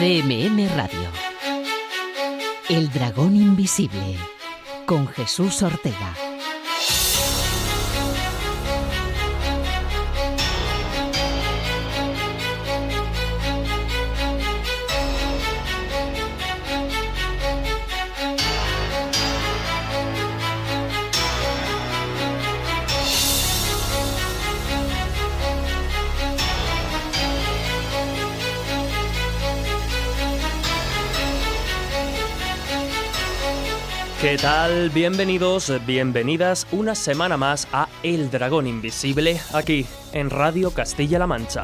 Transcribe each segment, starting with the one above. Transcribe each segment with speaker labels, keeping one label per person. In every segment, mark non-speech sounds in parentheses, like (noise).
Speaker 1: CMM Radio. El dragón invisible con Jesús Ortega.
Speaker 2: Tal? Bienvenidos, bienvenidas una semana más a El Dragón Invisible, aquí en Radio Castilla-La Mancha.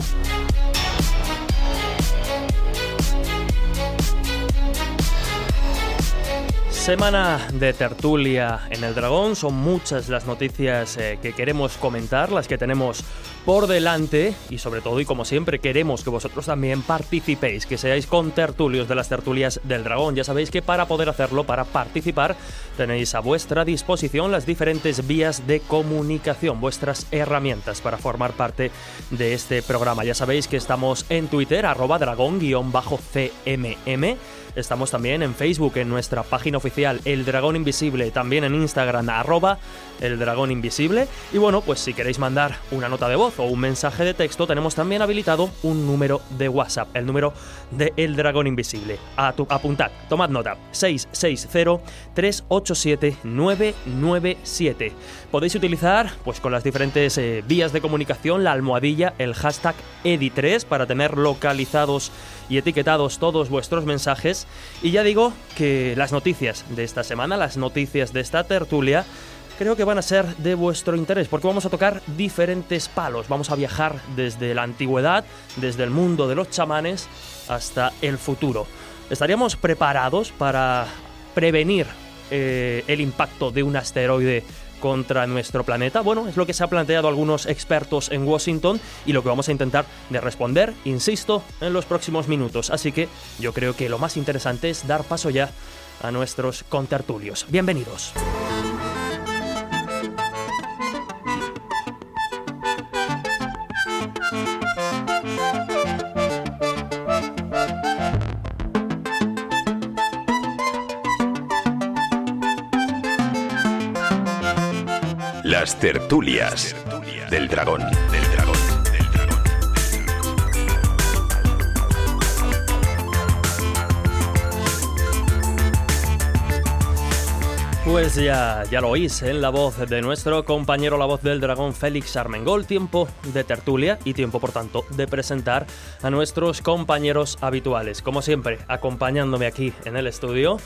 Speaker 2: Semana de tertulia en el dragón, son muchas las noticias eh, que queremos comentar, las que tenemos por delante y sobre todo y como siempre queremos que vosotros también participéis, que seáis con tertulios de las tertulias del dragón. Ya sabéis que para poder hacerlo, para participar, tenéis a vuestra disposición las diferentes vías de comunicación, vuestras herramientas para formar parte de este programa. Ya sabéis que estamos en Twitter, arroba dragón-cmm Estamos también en Facebook, en nuestra página oficial El Dragón Invisible, también en Instagram, arroba El Dragón Invisible. Y bueno, pues si queréis mandar una nota de voz o un mensaje de texto, tenemos también habilitado un número de WhatsApp, el número de El Dragón Invisible. A tu, apuntad, tomad nota, 660-387-997. Podéis utilizar, pues con las diferentes eh, vías de comunicación, la almohadilla, el hashtag EDI3 para tener localizados y etiquetados todos vuestros mensajes. Y ya digo que las noticias de esta semana, las noticias de esta tertulia, creo que van a ser de vuestro interés, porque vamos a tocar diferentes palos. Vamos a viajar desde la antigüedad, desde el mundo de los chamanes, hasta el futuro. ¿Estaríamos preparados para prevenir eh, el impacto de un asteroide contra nuestro planeta? Bueno, es lo que se ha planteado algunos expertos en Washington y lo que vamos a intentar de responder, insisto, en los próximos minutos. Así que yo creo que lo más interesante es dar paso ya a nuestros contertulios. Bienvenidos.
Speaker 3: Tertulias del dragón.
Speaker 2: Pues ya, ya lo oís en la voz de nuestro compañero, la voz del dragón Félix Armengol. Tiempo de tertulia y tiempo, por tanto, de presentar a nuestros compañeros habituales. Como siempre, acompañándome aquí en el estudio,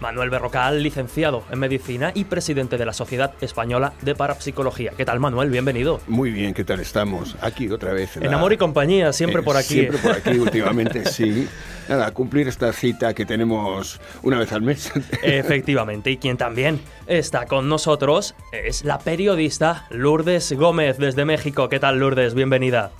Speaker 2: Manuel Berrocal, licenciado en medicina y presidente de la Sociedad Española de Parapsicología. ¿Qué tal, Manuel? Bienvenido.
Speaker 4: Muy bien, ¿qué tal estamos? Aquí otra vez.
Speaker 2: En, amor y compañía, siempre
Speaker 4: eh,
Speaker 2: por aquí.
Speaker 4: Siempre por aquí, (laughs) últimamente, sí. Nada, cumplir esta cita que tenemos una vez al mes.
Speaker 2: Efectivamente, y quien también está con nosotros es la periodista Lourdes Gómez desde México. ¿Qué tal, Lourdes? Bienvenida.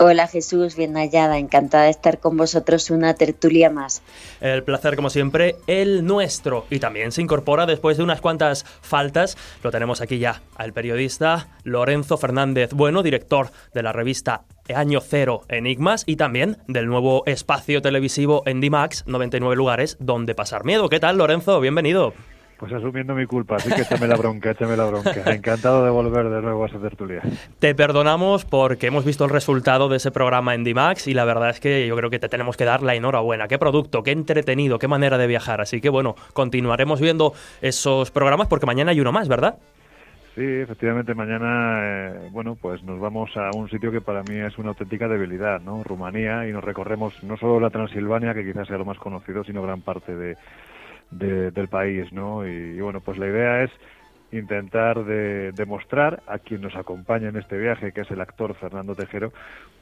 Speaker 5: Hola Jesús, bien hallada, encantada de estar con vosotros una tertulia más.
Speaker 2: El placer como siempre, el nuestro. Y también se incorpora después de unas cuantas faltas, lo tenemos aquí ya, al periodista Lorenzo Fernández Bueno, director de la revista Año Cero Enigmas y también del nuevo espacio televisivo en D-Max, 99 lugares donde pasar miedo. ¿Qué tal Lorenzo? Bienvenido.
Speaker 6: Pues asumiendo mi culpa, así que échame la bronca, échame la bronca. Encantado de volver de nuevo a esa tertulia.
Speaker 2: Te perdonamos porque hemos visto el resultado de ese programa en D-Max y la verdad es que yo creo que te tenemos que dar la enhorabuena. Qué producto, qué entretenido, qué manera de viajar. Así que bueno, continuaremos viendo esos programas porque mañana hay uno más, ¿verdad?
Speaker 6: Sí, efectivamente, mañana, eh, bueno, pues nos vamos a un sitio que para mí es una auténtica debilidad, ¿no? Rumanía, y nos recorremos no solo la Transilvania, que quizás sea lo más conocido, sino gran parte de, del país, ¿no? Y, bueno, pues la idea es intentar de, demostrar a quien nos acompaña en este viaje, que es el actor Fernando Tejero,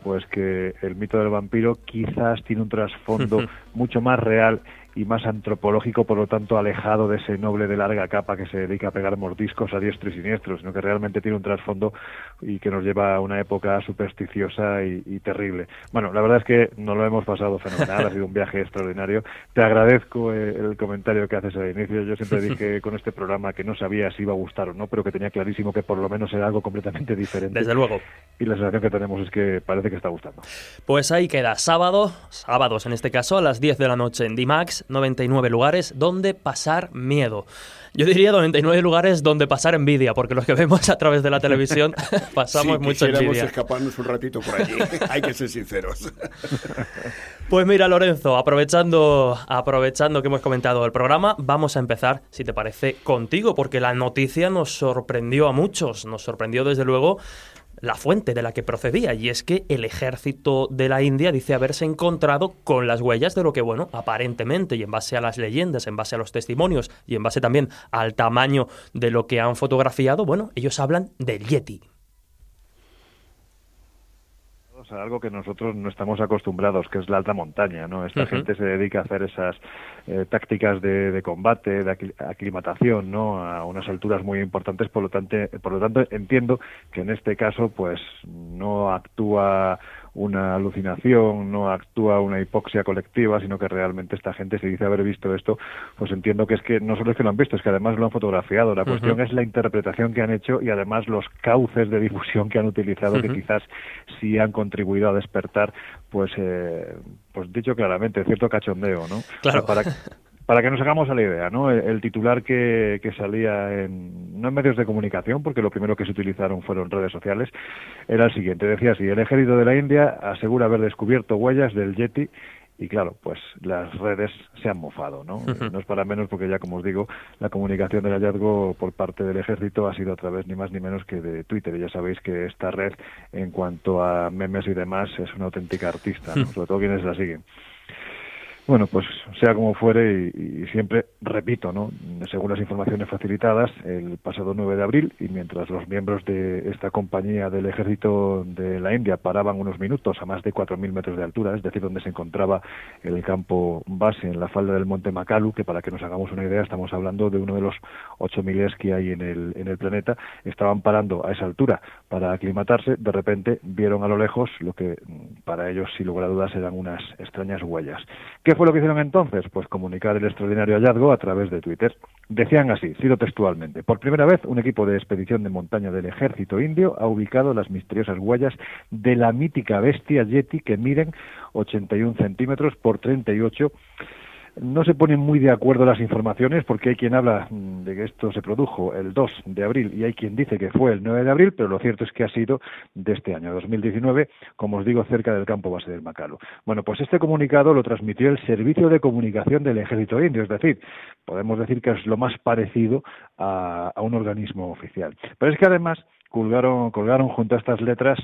Speaker 6: pues que el mito del vampiro quizás tiene un trasfondo (laughs) mucho más real y más antropológico, por lo tanto alejado de ese noble de larga capa que se dedica a pegar mordiscos a diestro y siniestro, sino que realmente tiene un trasfondo y que nos lleva a una época supersticiosa y, terrible. Bueno, la verdad es que nos lo hemos pasado fenomenal, ha sido un viaje extraordinario. Te agradezco eh, el, comentario que haces al inicio. Yo siempre (laughs) dije con este programa que no sabía si iba a gustar o no, pero que tenía clarísimo que por lo menos era algo completamente diferente.
Speaker 2: Desde luego.
Speaker 6: Y la sensación que tenemos es que parece que está gustando.
Speaker 2: Pues ahí queda sábado, sábados en este caso, a las 10 de la noche en Dimax, 99 lugares donde pasar miedo. Yo diría 99 lugares donde pasar envidia, porque los que vemos a través de la televisión (laughs) pasamos sí, mucho envidia.
Speaker 4: escaparnos un ratito por allí, (laughs) hay que ser sinceros.
Speaker 2: Pues mira, Lorenzo, aprovechando, aprovechando que hemos comentado el programa, vamos a empezar, si te parece, contigo, porque la noticia nos sorprendió a muchos, nos sorprendió desde luego la fuente de la que procedía, y es que el ejército de la India dice haberse encontrado con las huellas de lo que, bueno, aparentemente, y en base a las leyendas, en base a los testimonios, y en base también al tamaño de lo que han fotografiado, bueno, ellos hablan del Yeti
Speaker 6: algo que nosotros no estamos acostumbrados, que es la alta montaña, ¿no? Esta gente se dedica a hacer esas eh, tácticas de, combate, de aclimatación, ¿no? A unas alturas muy importantes, por lo tanto, por lo tanto entiendo que en este caso, pues, no actúa una alucinación, no actúa una hipoxia colectiva, sino que realmente esta gente se dice haber visto esto, pues entiendo que es que no solo es que lo han visto, es que además lo han fotografiado. La cuestión es la interpretación que han hecho y además los cauces de difusión que han utilizado, que quizás sí han contribuido a despertar, pues, eh, pues dicho claramente, cierto cachondeo, ¿no?
Speaker 2: Claro.
Speaker 6: Para, (laughs) para que nos hagamos a la idea, ¿no? El, titular que, que, salía en, no en medios de comunicación, porque lo primero que se utilizaron fueron redes sociales, era el siguiente. Decía así, el ejército de la India asegura haber descubierto huellas del Yeti y claro, pues las redes se han mofado, ¿no? (laughs) No es para menos porque ya, como os digo, la comunicación del hallazgo por parte del ejército ha sido a través ni más ni menos que de Twitter. Y ya sabéis que esta red, en cuanto a memes y demás, es una auténtica artista, (laughs) sobre todo quienes la siguen. Bueno, pues sea como fuere y, siempre repito, ¿no? Según las informaciones facilitadas, el pasado 9 de abril y mientras los miembros de esta compañía del ejército de la India paraban unos minutos a más de 4.000 metros de altura, es decir, donde se encontraba el campo base en la falda del monte Makalu, que para que nos hagamos una idea estamos hablando de uno de los 8.000 que hay en el, en el planeta, estaban parando a esa altura para aclimatarse, de repente vieron a lo lejos lo que para ellos, sin lugar a dudas, eran unas extrañas huellas. ¿Qué lo que hicieron entonces? Pues comunicar el extraordinario hallazgo a través de Twitter. Decían así, cito textualmente, por primera vez un equipo de expedición de montaña del ejército indio ha ubicado las misteriosas huellas de la mítica bestia Yeti que miden 81 centímetros por 38 no se ponen muy de acuerdo las informaciones porque hay quien habla mm, de que esto se produjo el 2 de abril y hay quien dice que fue el 9 de abril, pero lo cierto es que ha sido de este año 2019, como os digo, cerca del campo base del Macalo. Bueno, pues este comunicado lo transmitió el Servicio de Comunicación del Ejército Indio, es decir, podemos decir que es lo más parecido a, un organismo oficial. Pero es que además colgaron, colgaron junto a estas letras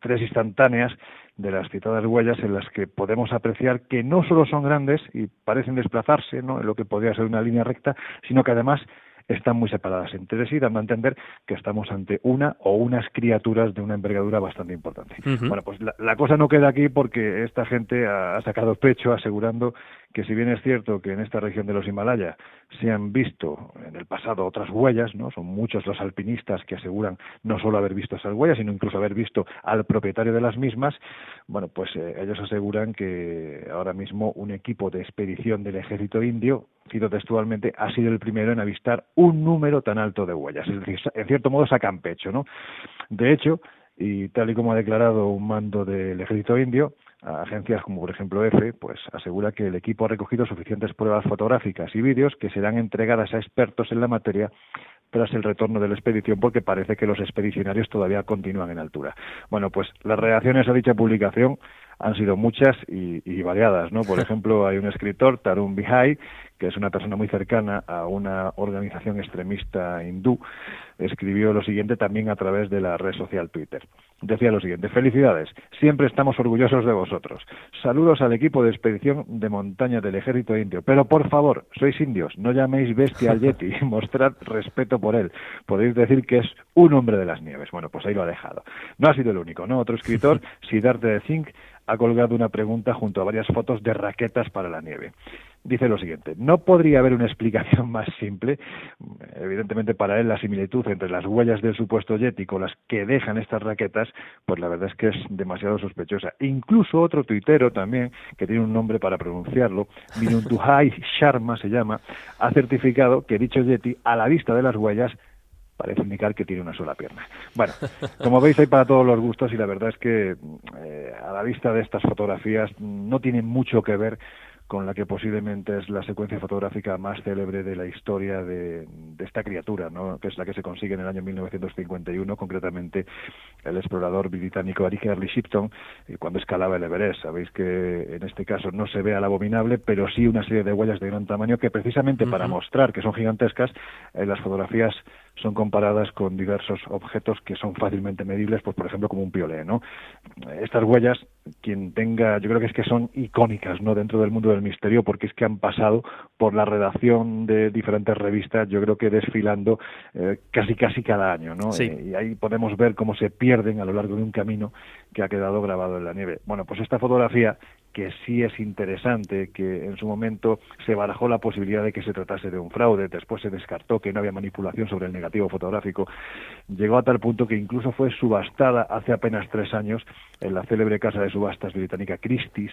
Speaker 6: tres instantáneas de las citadas huellas en las que podemos apreciar que no solo son grandes y parecen desplazarse ¿no? en lo que podría ser una línea recta, sino que además están muy separadas entre sí, dando a entender que estamos ante una o unas criaturas de una envergadura bastante importante. Bueno, pues la, cosa no queda aquí porque esta gente ha, sacado pecho asegurando que si bien es cierto que en esta región de los Himalayas se han visto en el pasado otras huellas, ¿no? Son muchos los alpinistas que aseguran no solo haber visto esas huellas, sino incluso haber visto al propietario de las mismas. Bueno, pues eh, ellos aseguran que ahora mismo un equipo de expedición del ejército indio, cito textualmente, ha sido el primero en avistar un número tan alto de huellas. Es decir, en cierto modo sacan pecho, ¿no? De hecho, y tal y como ha declarado un mando del ejército indio, agencias como por ejemplo EFE, pues asegura que el equipo ha recogido suficientes pruebas fotográficas y vídeos que serán entregadas a expertos en la materia tras el retorno de la expedición porque parece que los expedicionarios todavía continúan en altura. Bueno, pues las reacciones a dicha publicación han sido muchas y, variadas, ¿no? Por (laughs) ejemplo, hay un escritor, Tarun Bihai, que es una persona muy cercana a una organización extremista hindú, escribió lo siguiente también a través de la red social Twitter. Decía lo siguiente, felicidades, siempre estamos orgullosos de vosotros. Saludos al equipo de expedición de montaña del ejército indio, pero por favor, sois indios, no llaméis bestia al Yeti, (laughs) mostrad respeto por él. Podéis decir que es un hombre de las nieves. Bueno, pues ahí lo ha dejado. No ha sido el único, ¿no? Otro escritor, (laughs) Siddhartha de Zink, ha colgado una pregunta junto a varias fotos de raquetas para la nieve. Dice lo siguiente, no podría haber una explicación (laughs) más simple, evidentemente para él la similitud entre las huellas del supuesto Yeti con las que dejan estas raquetas, pues la verdad es que es demasiado sospechosa. Incluso otro tuitero también, que tiene un nombre para pronunciarlo, (laughs) Minuntuhai Sharma se llama, ha certificado que dicho Yeti, a la vista de las huellas, parece indicar que tiene una sola pierna. Bueno, (laughs) como veis hay para todos los gustos y la verdad es que eh, a la vista de estas fotografías no tienen mucho que ver con la que posiblemente es la secuencia fotográfica más célebre de la historia de, esta criatura, ¿no? que es la que se consigue en el año 1951, concretamente el explorador británico Early Shipton, eh, cuando escalaba el Everest. Sabéis que en este caso no se ve al abominable, pero sí una serie de huellas de gran tamaño que precisamente para mostrar que son gigantescas, en las fotografías son comparadas con diversos objetos que son fácilmente medibles, pues por ejemplo como un piolé, ¿no? Estas huellas, quien tenga, yo creo que es que son icónicas, ¿no? Dentro del mundo del misterio, porque es que han pasado por la redacción de diferentes revistas, yo creo que desfilando eh, casi casi cada año, ¿no? Eh, y ahí podemos ver cómo se pierden a lo largo de un camino que ha quedado grabado en la nieve. Bueno, pues esta fotografía que sí es interesante, que en su momento se barajó la posibilidad de que se tratase de un fraude, después se descartó que no había manipulación sobre el negativo fotográfico, llegó a tal punto que incluso fue subastada hace apenas tres años en la célebre casa de subastas británica Christie's,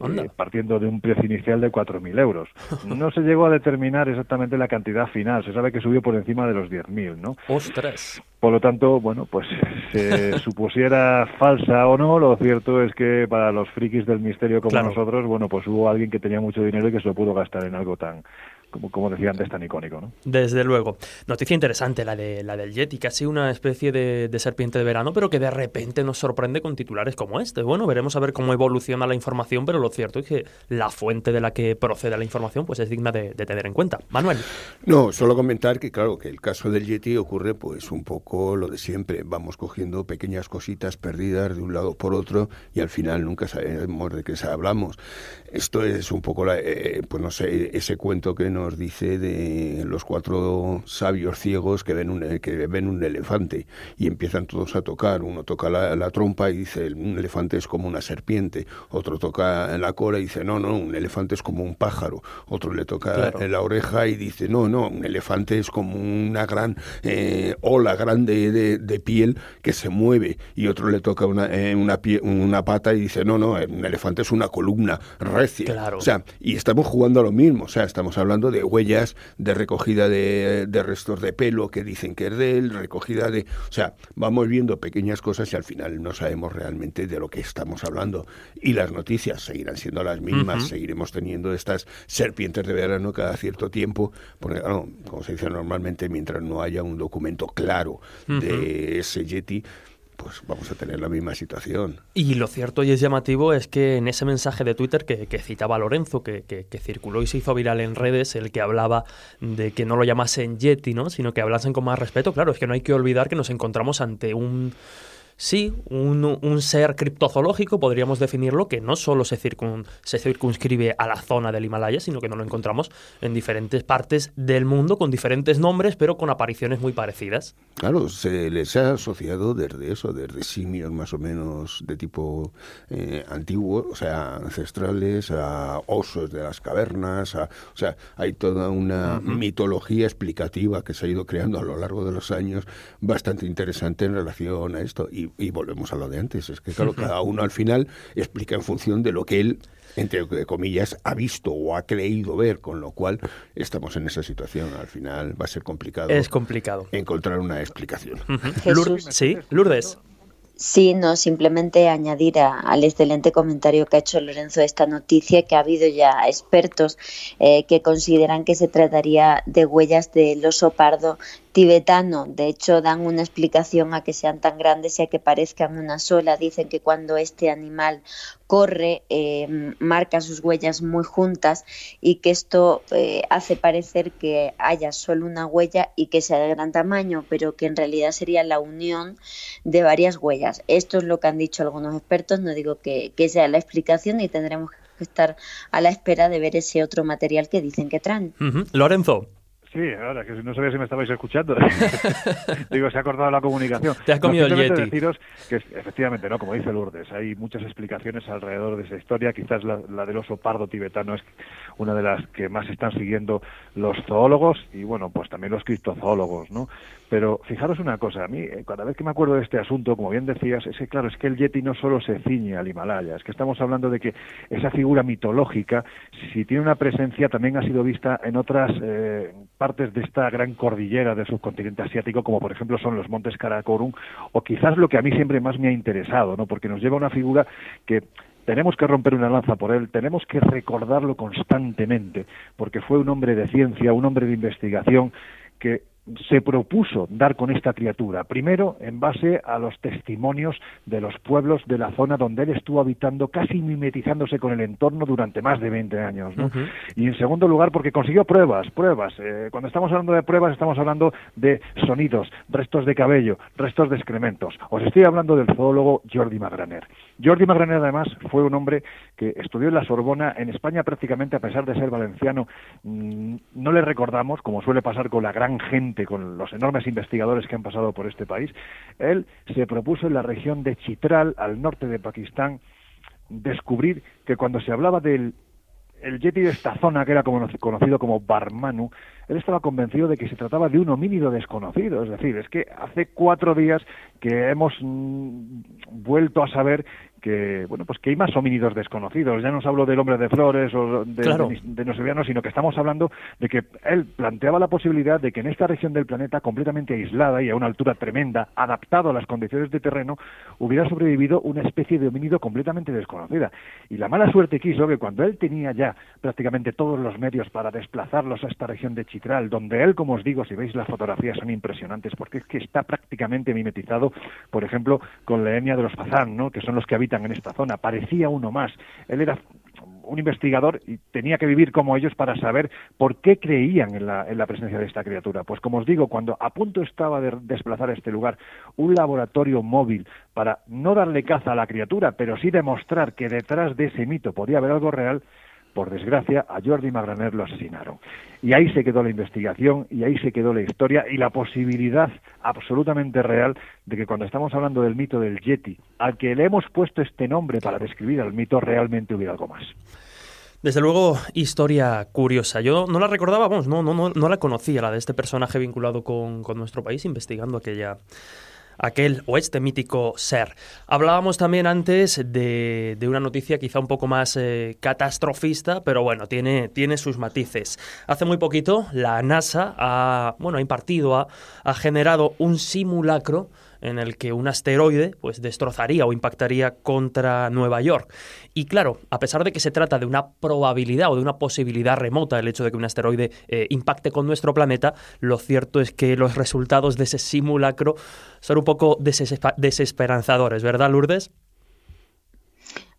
Speaker 6: eh, partiendo de un precio inicial de 4.000 euros. (laughs) No se llegó a determinar exactamente la cantidad final, se sabe que subió por encima de los 10.000, ¿no?
Speaker 2: ¡Ostras!
Speaker 6: Por lo tanto, bueno, pues (laughs) se supusiera falsa o no, lo cierto es que para los frikis del misterio como nosotros, bueno, pues hubo alguien que tenía mucho dinero y que se lo pudo gastar en algo tan como, como decía antes, tan icónico. ¿no?
Speaker 2: Desde luego. Noticia interesante la, de, la del Yeti, casi una especie de, serpiente de verano, pero que de repente nos sorprende con titulares como este. Bueno, veremos a ver cómo evoluciona la información, pero lo cierto es que la fuente de la que procede la información pues es digna de, tener en cuenta. Manuel.
Speaker 4: No, solo comentar que, claro, que el caso del Yeti ocurre pues un poco lo de siempre. Vamos cogiendo pequeñas cositas perdidas de un lado por otro y al final nunca sabemos de qué hablamos. Esto es un poco, la, eh, pues no sé, ese cuento que nos dice de los cuatro sabios ciegos que ven un, que ven un elefante y empiezan todos a tocar. Uno toca la, trompa y dice, un elefante es como una serpiente. Otro toca la cola y dice, no, no, un elefante es como un pájaro. Otro le toca la oreja y dice, no, no, un elefante es como una gran eh, ola grande de, piel que se mueve. Y otro le toca una, eh, una, una pata y dice, no, no, un elefante es una columna recia. O sea, y estamos jugando a lo mismo. O sea, estamos hablando de huellas, de recogida de, restos de pelo que dicen que es de él, recogida de... O sea, vamos viendo pequeñas cosas y al final no sabemos realmente de lo que estamos hablando. Y las noticias seguirán siendo las mismas, seguiremos teniendo estas serpientes de verano cada cierto tiempo, porque, como se dice normalmente, mientras no haya un documento claro de ese Yeti, pues vamos a tener la misma situación.
Speaker 2: Y lo cierto y es llamativo es que en ese mensaje de Twitter que, citaba Lorenzo, que, que, circuló y se hizo viral en redes, el que hablaba de que no lo llamasen Yeti, ¿no? sino que hablasen con más respeto, claro, es que no hay que olvidar que nos encontramos ante un sí, un, ser criptozoológico, podríamos definirlo, que no solo se, se circunscribe a la zona del Himalaya, sino que nos lo encontramos en diferentes partes del mundo con diferentes nombres, pero con apariciones muy parecidas.
Speaker 4: Claro, se les ha asociado desde eso, desde simios más o menos de tipo eh, antiguo, o sea, ancestrales, a osos de las cavernas, o sea, hay toda una mitología explicativa que se ha ido creando a lo largo de los años bastante interesante en relación a esto. Y y, volvemos a lo de antes. Es que, claro, (laughs) cada uno al final explica en función de lo que él entre comillas, ha visto o ha creído ver, con lo cual estamos en esa situación. Al final va a ser complicado.
Speaker 2: Es complicado.
Speaker 4: Encontrar una explicación.
Speaker 2: sí, Lourdes.
Speaker 5: Sí, no, simplemente añadir al excelente comentario que ha hecho Lorenzo de esta noticia que ha habido ya expertos eh, que consideran que se trataría de huellas del oso pardo tibetano. De hecho, dan una explicación a que sean tan grandes y a que parezcan una sola. Dicen que cuando este animal corre, eh, marca sus huellas muy juntas y que esto eh, hace parecer que haya solo una huella y que sea de gran tamaño, pero que en realidad sería la unión de varias huellas. Esto es lo que han dicho algunos expertos. No digo que, sea la explicación y tendremos que estar a la espera de ver ese otro material que dicen que traen.
Speaker 2: Lorenzo.
Speaker 6: Sí, ahora que no sabía si me estabais escuchando. (laughs) Digo, se ha cortado la comunicación.
Speaker 2: Te has comido el Yeti.
Speaker 6: deciros que efectivamente, ¿no? Como dice Lourdes, hay muchas explicaciones alrededor de esa historia. Quizás la, del oso pardo tibetano es una de las que más están siguiendo los zoólogos y, bueno, pues también los criptozoólogos, ¿no? Pero fijaros una cosa, a mí, eh, cada vez que me acuerdo de este asunto, como bien decías, es que, claro, es que el Yeti no solo se ciñe al Himalaya, es que estamos hablando de que esa figura mitológica, si tiene una presencia, también ha sido vista en otras eh, partes de esta gran cordillera del subcontinente asiático, como por ejemplo son los montes Karakorum, o quizás lo que a mí siempre más me ha interesado, ¿no? Porque nos lleva a una figura que tenemos que romper una lanza por él, tenemos que recordarlo constantemente, porque fue un hombre de ciencia, un hombre de investigación que se propuso dar con esta criatura, primero en base a los testimonios de los pueblos de la zona donde él estuvo habitando, casi mimetizándose con el entorno durante más de 20 años. ¿no? Y en segundo lugar, porque consiguió pruebas, pruebas. Eh, cuando estamos hablando de pruebas, estamos hablando de sonidos, restos de cabello, restos de excrementos. Os estoy hablando del zoólogo Jordi Magraner. Jordi Magraner, además, fue un hombre que estudió en la Sorbona, en España prácticamente, a pesar de ser valenciano, mm, no le recordamos, como suele pasar con la gran gente, con los enormes investigadores que han pasado por este país. Él se propuso en la región de Chitral, al norte de Pakistán, descubrir que cuando se hablaba del el yeti de esta zona, que era conocido como Barmanu, él estaba convencido de que se trataba de un homínido desconocido. Es decir, es que hace cuatro días que hemos mm, vuelto a saber que bueno pues que hay más homínidos desconocidos. Ya no os hablo del hombre de flores o de, de, sino que estamos hablando de que él planteaba la posibilidad de que en esta región del planeta completamente aislada y a una altura tremenda adaptado a las condiciones de terreno hubiera sobrevivido una especie de homínido completamente desconocida. Y la mala suerte quiso que cuando él tenía ya prácticamente todos los medios para desplazarlos a esta región de Chitral donde él como os digo si veis las fotografías son impresionantes porque es que está prácticamente mimetizado por ejemplo con la etnia de los Fazán ¿no? que son los que habitan en esta zona. Parecía uno más. Él era un investigador y tenía que vivir como ellos para saber por qué creían en la, en la, presencia de esta criatura. Pues como os digo, cuando a punto estaba de desplazar a este lugar un laboratorio móvil para no darle caza a la criatura, pero sí demostrar que detrás de ese mito podía haber algo real, por desgracia, a Jordi Magraner lo asesinaron. Y ahí se quedó la investigación y ahí se quedó la historia y la posibilidad absolutamente real de que cuando estamos hablando del mito del Yeti, al que le hemos puesto este nombre para describir al mito, realmente hubiera algo más.
Speaker 2: Desde luego, historia curiosa. Yo no la recordaba, vamos, no, no, no, no la conocía, la de este personaje vinculado con, con nuestro país, investigando aquella, aquel o este mítico ser. Hablábamos también antes de, una noticia quizá un poco más eh, catastrofista, pero bueno, tiene, tiene sus matices. Hace muy poquito la NASA ha, bueno, ha impartido, ha, ha generado un simulacro en el que un asteroide pues destrozaría o impactaría contra Nueva York. Y claro, a pesar de que se trata de una probabilidad o de una posibilidad remota el hecho de que un asteroide eh, impacte con nuestro planeta, lo cierto es que los resultados de ese simulacro son un poco desesperanzadores, ¿verdad, Lourdes?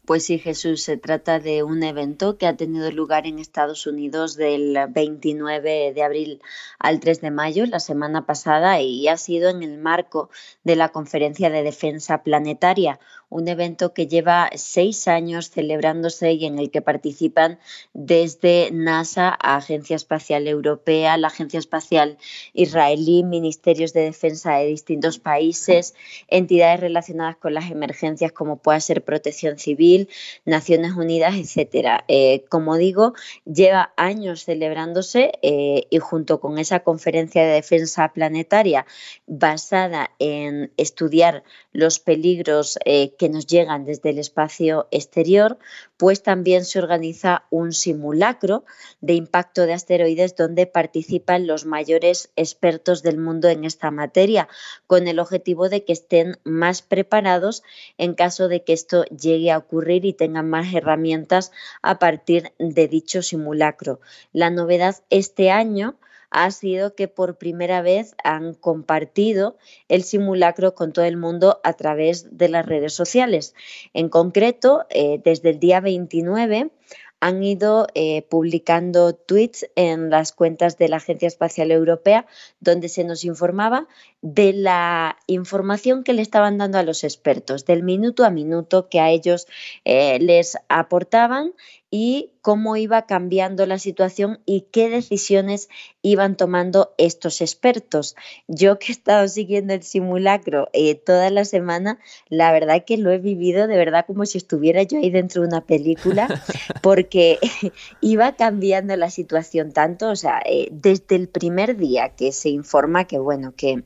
Speaker 5: Pues sí, Jesús, se trata de un evento que ha tenido lugar en Estados Unidos del 29 de abril al 3 de mayo, la semana pasada, y ha sido en el marco de la Conferencia de Defensa Planetaria, un evento que lleva seis años celebrándose y en el que participan desde NASA a Agencia Espacial Europea, la Agencia Espacial Israelí, ministerios de defensa de distintos países, entidades relacionadas con las emergencias como pueda ser Protección Civil, Naciones Unidas, etcétera. Eh, como digo, lleva años celebrándose eh, y junto con esa conferencia de defensa planetaria basada en estudiar los peligros eh, que nos llegan desde el espacio exterior, pues también se organiza un simulacro de impacto de asteroides donde participan los mayores expertos del mundo en esta materia, con el objetivo de que estén más preparados en caso de que esto llegue a ocurrir y tengan más herramientas a partir de dicho simulacro. La novedad este año ha sido que por primera vez han compartido el simulacro con todo el mundo a través de las redes sociales. En concreto, eh, desde el día 29 han ido eh, publicando tweets en las cuentas de la Agencia Espacial Europea donde se nos informaba de la información que le estaban dando a los expertos, del minuto a minuto que a ellos eh, les aportaban y cómo iba cambiando la situación y qué decisiones iban tomando estos expertos. Yo que he estado siguiendo el simulacro eh, toda la semana, la verdad que lo he vivido de verdad como si estuviera yo ahí dentro de una película, (laughs) porque (laughs) iba cambiando la situación tanto, o sea, eh, desde el primer día que se informa que, bueno, que...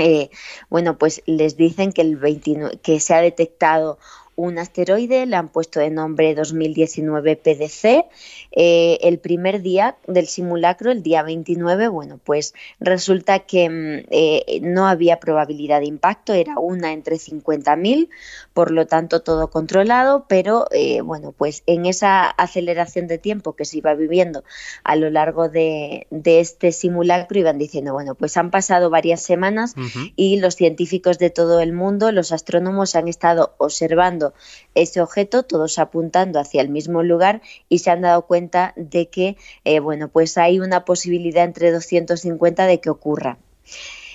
Speaker 5: Eh, bueno, pues les dicen que, el 29, que se ha detectado un asteroide, le han puesto de nombre 2019 PDC. Eh, el primer día del simulacro, el día 29, bueno, pues resulta que mm, eh, no había probabilidad de impacto, era una entre 50.000, por lo tanto todo controlado, pero eh, bueno, pues en esa aceleración de tiempo que se iba viviendo a lo largo de, este simulacro iban diciendo, bueno, pues han pasado varias semanas y los científicos de todo el mundo, los astrónomos han estado observando ese objeto, todos apuntando hacia el mismo lugar y se han dado cuenta de que, eh, bueno, pues hay una posibilidad entre 250 de que ocurra.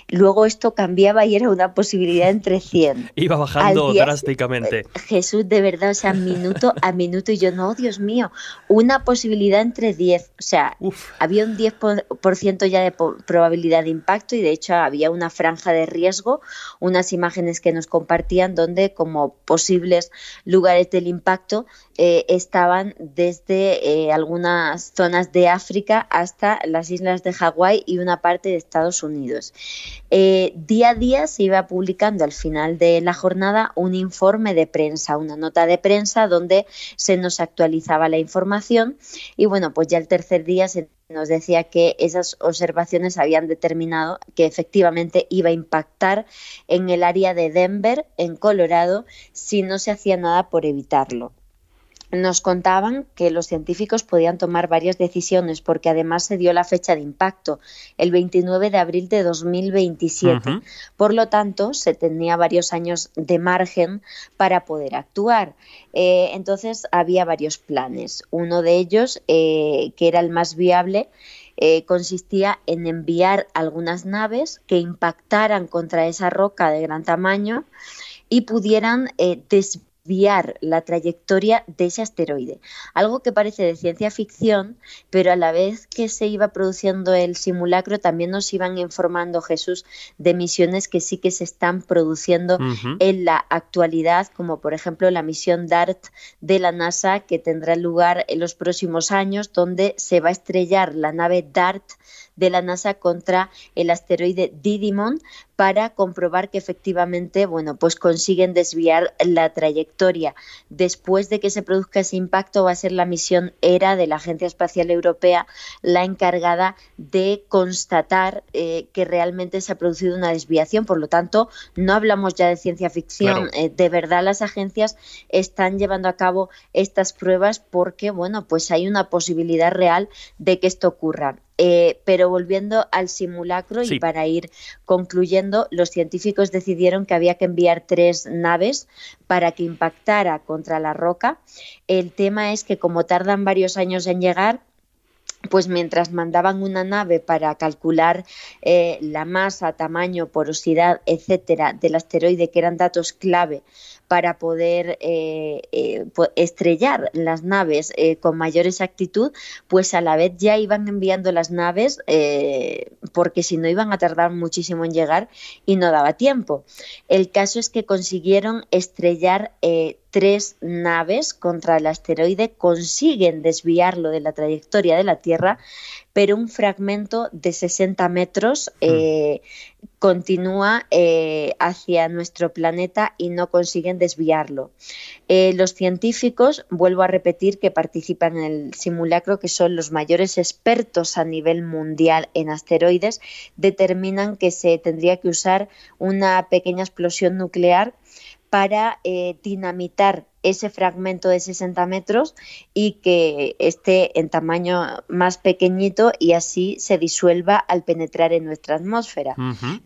Speaker 5: Luego esto cambiaba y era una posibilidad entre 100. (laughs)
Speaker 2: Iba bajando drásticamente.
Speaker 5: Jesús, de verdad, o sea, minuto a minuto. Y yo, no, Dios mío, una posibilidad entre 10. O sea, había un 10% ya de probabilidad de impacto y de hecho había una franja de riesgo, unas imágenes que nos compartían donde como posibles lugares del impacto eh, estaban desde eh, algunas zonas de África hasta las islas de Hawái y una parte de Estados Unidos. Eh, día a día se iba publicando al final de la jornada un informe de prensa, una nota de prensa donde se nos actualizaba la información y bueno, pues ya el tercer día se nos decía que esas observaciones habían determinado que efectivamente iba a impactar en el área de Denver, en Colorado, si no se hacía nada por evitarlo nos contaban que los científicos podían tomar varias decisiones porque además se dio la fecha de impacto, el 29 de abril de 2027. Por lo tanto, se tenía varios años de margen para poder actuar. Eh, entonces, había varios planes. Uno de ellos, eh, que era el más viable, eh, consistía en enviar algunas naves que impactaran contra esa roca de gran tamaño y pudieran desviar la trayectoria de ese asteroide. Algo que parece de ciencia ficción, pero a la vez que se iba produciendo el simulacro, también nos iban informando Jesús de misiones que sí que se están produciendo en la actualidad, como por ejemplo la misión DART de la NASA, que tendrá lugar en los próximos años, donde se va a estrellar la nave DART de la NASA contra el asteroide Didymon para comprobar que efectivamente, bueno, pues consiguen desviar la trayectoria. Después de que se produzca ese impacto, va a ser la misión ERA de la Agencia Espacial Europea la encargada de constatar eh, que realmente se ha producido una desviación. Por lo tanto, no hablamos ya de ciencia ficción. Eh, de verdad, las agencias están llevando a cabo estas pruebas porque, bueno, pues hay una posibilidad real de que esto ocurra. Eh, pero volviendo al simulacro y para ir concluyendo, los científicos decidieron que había que enviar tres naves para que impactara contra la roca. El tema es que como tardan varios años en llegar, pues mientras mandaban una nave para calcular eh, la masa, tamaño, porosidad, etcétera, del asteroide, que eran datos clave para poder eh, eh, estrellar las naves con mayor exactitud, pues a la vez ya iban enviando las naves porque si no iban a tardar muchísimo en llegar y no daba tiempo. El caso es que consiguieron estrellar tres naves contra el asteroide, consiguen desviarlo de la trayectoria de la Tierra, pero un fragmento de 60 metros mm. eh, continúa eh, hacia nuestro planeta y no consiguen desviarlo. Eh, los científicos, vuelvo a repetir, que participan en el simulacro, que son los mayores expertos a nivel mundial en asteroides, determinan que se tendría que usar una pequeña explosión nuclear para dinamitar ese fragmento de 60 metros y que esté en tamaño más pequeñito y así se disuelva al penetrar en nuestra atmósfera.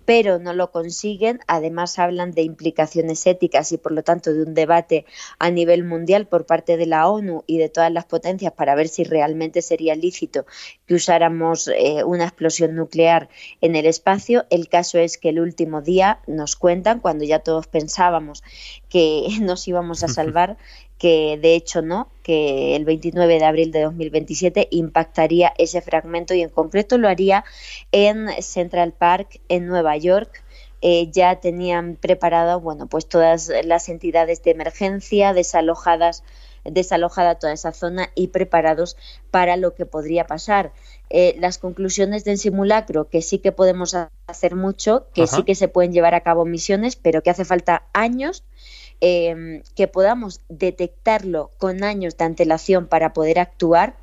Speaker 5: Pero no lo consiguen, además hablan de implicaciones éticas y por lo tanto de un debate a nivel mundial por parte de la ONU y de todas las potencias para ver si realmente sería lícito que usáramos eh, una explosión nuclear en el espacio. El caso es que el último día nos cuentan, cuando ya todos pensábamos que (laughs) nos íbamos a salvar, (laughs) que de hecho no, que el 29 de abril de 2027 impactaría ese fragmento y en concreto lo haría en Central Park en Nueva York. Eh, ya tenían preparado bueno pues todas las entidades de emergencia desalojadas desalojada toda esa zona y preparados para lo que podría pasar. Eh, las conclusiones del simulacro, que sí que podemos hacer mucho, que sí que se pueden llevar a cabo misiones, pero que hace falta años, eh, que podamos detectarlo con años de antelación para poder actuar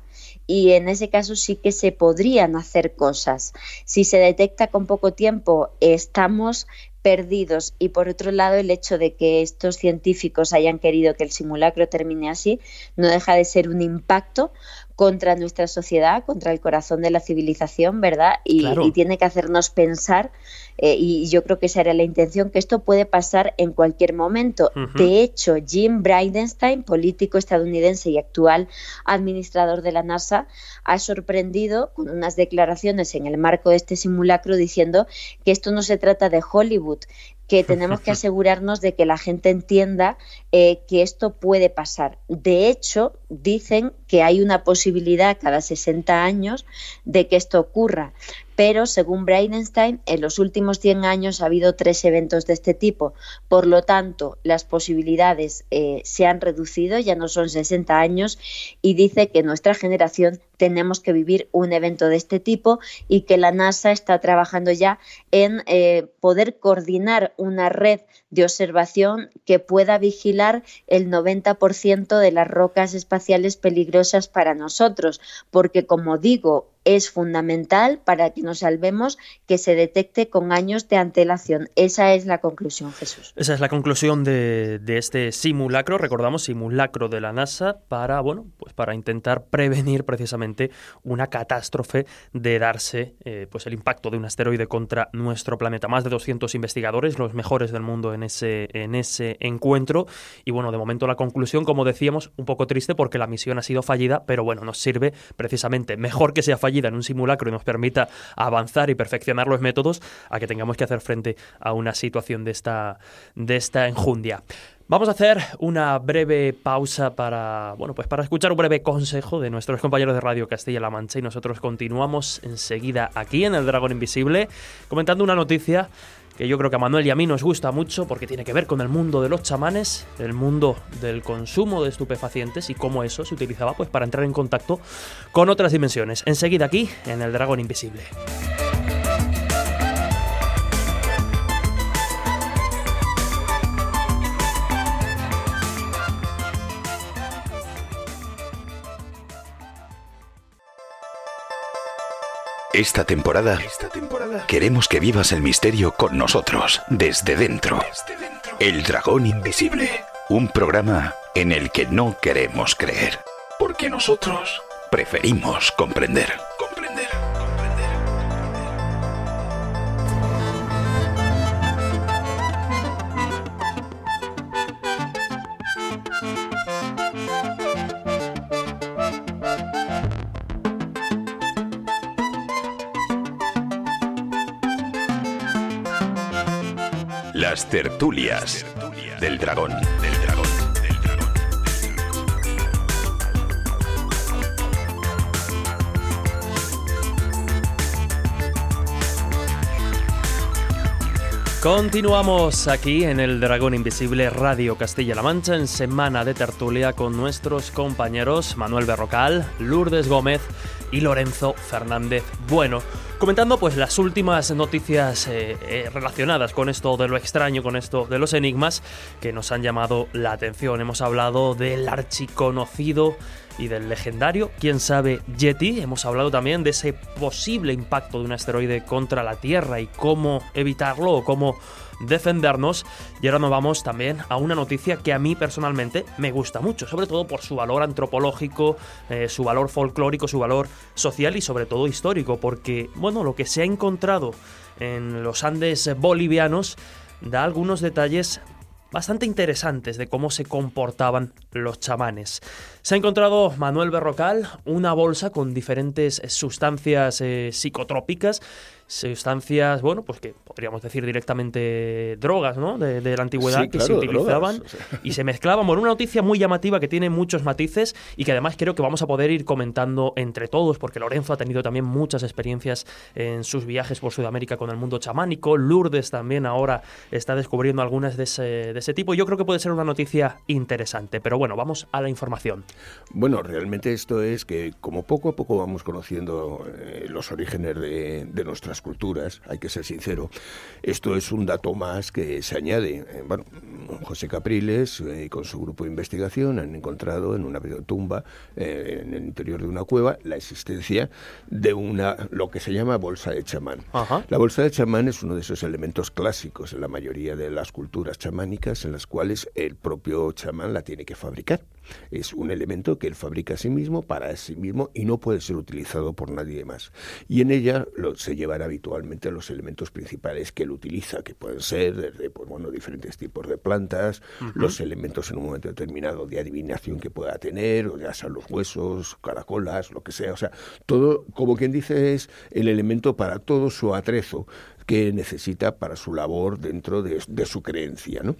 Speaker 5: y en ese caso sí que se podrían hacer cosas. Si se detecta con poco tiempo, estamos perdidos y por otro lado el hecho de que estos científicos hayan querido que el simulacro termine así no deja de ser un impacto contra nuestra sociedad, contra el corazón de la civilización, ¿verdad? Y, tiene que hacernos pensar, eh, y yo creo que esa era la intención, que esto puede pasar en cualquier momento. De hecho, Jim Bridenstine, político estadounidense y actual administrador de la NASA, ha sorprendido con unas declaraciones en el marco de este simulacro diciendo que esto no se trata de Hollywood, que tenemos que asegurarnos de que la gente entienda eh, que esto puede pasar. De hecho, dicen que hay una posibilidad cada 60 años de que esto ocurra pero según Bridenstine, en los últimos 100 años ha habido tres eventos de este tipo. Por lo tanto, las posibilidades eh, se han reducido, ya no son 60 años, y dice que nuestra generación tenemos que vivir un evento de este tipo y que la NASA está trabajando ya en eh, poder coordinar una red de observación que pueda vigilar el 90% de las rocas espaciales peligrosas para nosotros, porque como digo, es fundamental para que nos salvemos que se detecte con años de antelación. Esa es la conclusión, Jesús.
Speaker 2: Esa es la conclusión de, este simulacro, recordamos, simulacro de la NASA para, bueno, pues para intentar prevenir precisamente una catástrofe de darse eh, pues el impacto de un asteroide contra nuestro planeta. Más de 200 investigadores, los mejores del mundo en ese, en ese encuentro. Y bueno, de momento la conclusión, como decíamos, un poco triste porque la misión ha sido fallida, pero bueno, nos sirve precisamente mejor que sea fallida en un simulacro y nos permita avanzar y perfeccionar los métodos a que tengamos que hacer frente a una situación de esta, de esta enjundia. Vamos a hacer una breve pausa para, bueno, pues para escuchar un breve consejo de nuestros compañeros de Radio Castilla-La Mancha y nosotros continuamos enseguida aquí en El Dragón Invisible comentando una noticia que yo creo que a Manuel y a mí nos gusta mucho porque tiene que ver con el mundo de los chamanes, el mundo del consumo de estupefacientes y cómo eso se utilizaba pues para entrar en contacto con otras dimensiones. Enseguida aquí en El Dragón Invisible.
Speaker 3: Esta temporada, queremos que vivas el misterio con nosotros, desde dentro. El dragón invisible. Un programa en el que no queremos creer. Porque nosotros preferimos comprender. Tertulias del dragón. Del dragón.
Speaker 2: Continuamos aquí en el Dragón Invisible Radio Castilla-La Mancha en semana de tertulia con nuestros compañeros Manuel Berrocal, Lourdes Gómez y Lorenzo Fernández Bueno comentando pues las últimas noticias eh, eh, relacionadas con esto de lo extraño, con esto de los enigmas que nos han llamado la atención. Hemos hablado del archiconocido y del legendario, quién sabe, Yeti. Hemos hablado también de ese posible impacto de un asteroide contra la Tierra y cómo evitarlo o cómo defendernos. Y ahora nos vamos también a una noticia que a mí personalmente me gusta mucho, sobre todo por su valor antropológico, eh, su valor folclórico, su valor social y sobre todo histórico, porque, bueno, lo que se ha encontrado en los Andes bolivianos da algunos detalles bastante interesantes de cómo se comportaban los chamanes. Se ha encontrado Manuel Berrocal una bolsa con diferentes sustancias eh, psicotrópicas sustancias, bueno, pues que podríamos decir directamente drogas, ¿no? De, la antigüedad que se utilizaban y se mezclaban. Bueno, una noticia muy llamativa que tiene muchos matices y que además creo que vamos a poder ir comentando entre todos, porque Lorenzo ha tenido también muchas experiencias en sus viajes por Sudamérica con el mundo chamánico. Lourdes también ahora está descubriendo algunas de ese, de ese tipo. Yo creo que puede ser una noticia interesante. Pero bueno, vamos a la información.
Speaker 4: Bueno, realmente esto es que como poco a poco vamos conociendo eh, los orígenes de, de nuestras culturas, hay que ser sincero. Esto es un dato más que se añade. Eh, bueno, José Capriles y eh, con su grupo de investigación han encontrado en una tumba eh, en el interior de una cueva la existencia de una lo que se llama bolsa de chamán. La bolsa de chamán es uno de esos elementos clásicos en la mayoría de las culturas chamánicas en las cuales el propio chamán la tiene que fabricar. Es un elemento que él fabrica a sí mismo para sí mismo y no puede ser utilizado por nadie más. Y en ella lo, se llevará habitualmente los elementos principales que él utiliza, que pueden ser desde pues, bueno, diferentes tipos de plantas, los elementos en un momento determinado de adivinación que pueda tener, o ya sean los huesos, caracolas, lo que sea. O sea, todo, como quien dice, es el elemento para todo su atrezo que necesita para su labor dentro de, su creencia. ¿no?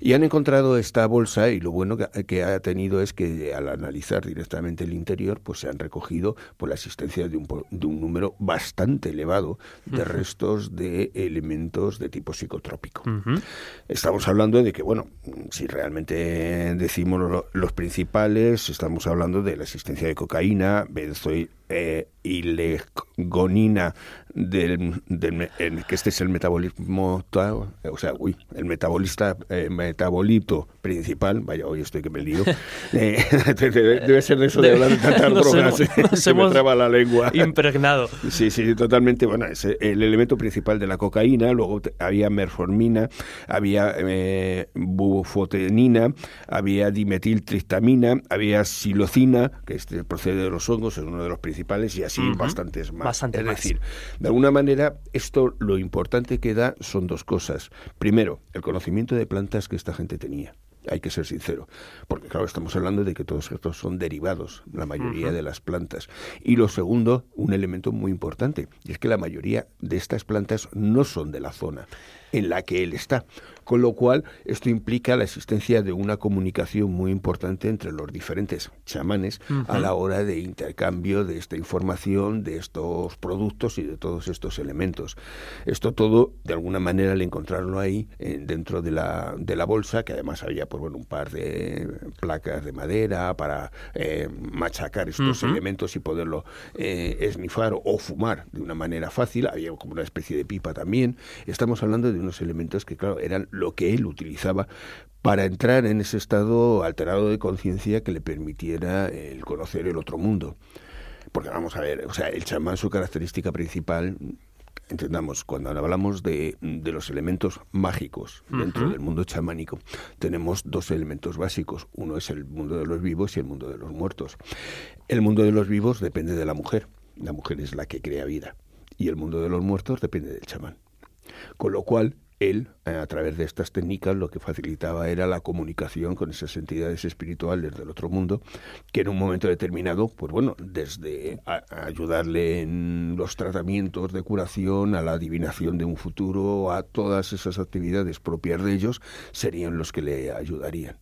Speaker 4: Y han encontrado esta bolsa y lo bueno que, ha tenido es que al analizar directamente el interior, pues se han recogido por la existencia de un, de un número bastante elevado de restos de elementos de tipo psicotrópico. Estamos hablando de que, bueno, si realmente decimos los principales, estamos hablando de la existencia de cocaína, benzoil, eh, ilegonina del, del que este es el metabolismo o sea uy, el metabolista eh, metabolito principal vaya hoy estoy que me lío. (laughs) Eh, (laughs) debe, ser eso de, hablar de tantas (laughs) drogas eh, se me traba la lengua.
Speaker 2: impregnado.
Speaker 4: Sí sí totalmente bueno es el elemento principal de la cocaína luego había merformina había bufotenina había dimetiltristamina había silocina que este procede de los hongos es uno de los principales y así bastantes más. es decir, de alguna manera, esto lo importante que da son dos cosas. Primero, el conocimiento de plantas que esta gente tenía hay que ser sincero, porque claro, estamos hablando de que todos estos son derivados, la mayoría de las plantas. Y lo segundo, un elemento muy importante, y es que la mayoría de estas plantas no son de la zona en la que él está. Con lo cual, esto implica la existencia de una comunicación muy importante entre los diferentes chamanes a la hora de intercambio de esta información, de estos productos y de todos estos elementos. Esto todo, de alguna manera, al encontrarlo ahí, dentro de la, de la bolsa, que además había pues, bueno, un par de placas de madera para eh, machacar estos elementos y poderlo eh, esnifar o fumar de una manera fácil, había como una especie de pipa también. Estamos hablando de unos elementos que, claro, eran lo que él utilizaba para entrar en ese estado alterado de conciencia que le permitiera el conocer el otro mundo. Porque vamos a ver, o sea, el chamán, su característica principal, entendamos, cuando hablamos de, de los elementos mágicos dentro del mundo chamánico, tenemos dos elementos básicos. Uno es el mundo de los vivos y el mundo de los muertos. El mundo de los vivos depende de la mujer. La mujer es la que crea vida. Y el mundo de los muertos depende del chamán. Con lo cual, él, eh, a través de estas técnicas, lo que facilitaba era la comunicación con esas entidades espirituales del otro mundo, que en un momento determinado, pues bueno, desde ayudarle en los tratamientos de curación, a la adivinación de un futuro, a todas esas actividades propias de ellos, serían los que le ayudarían.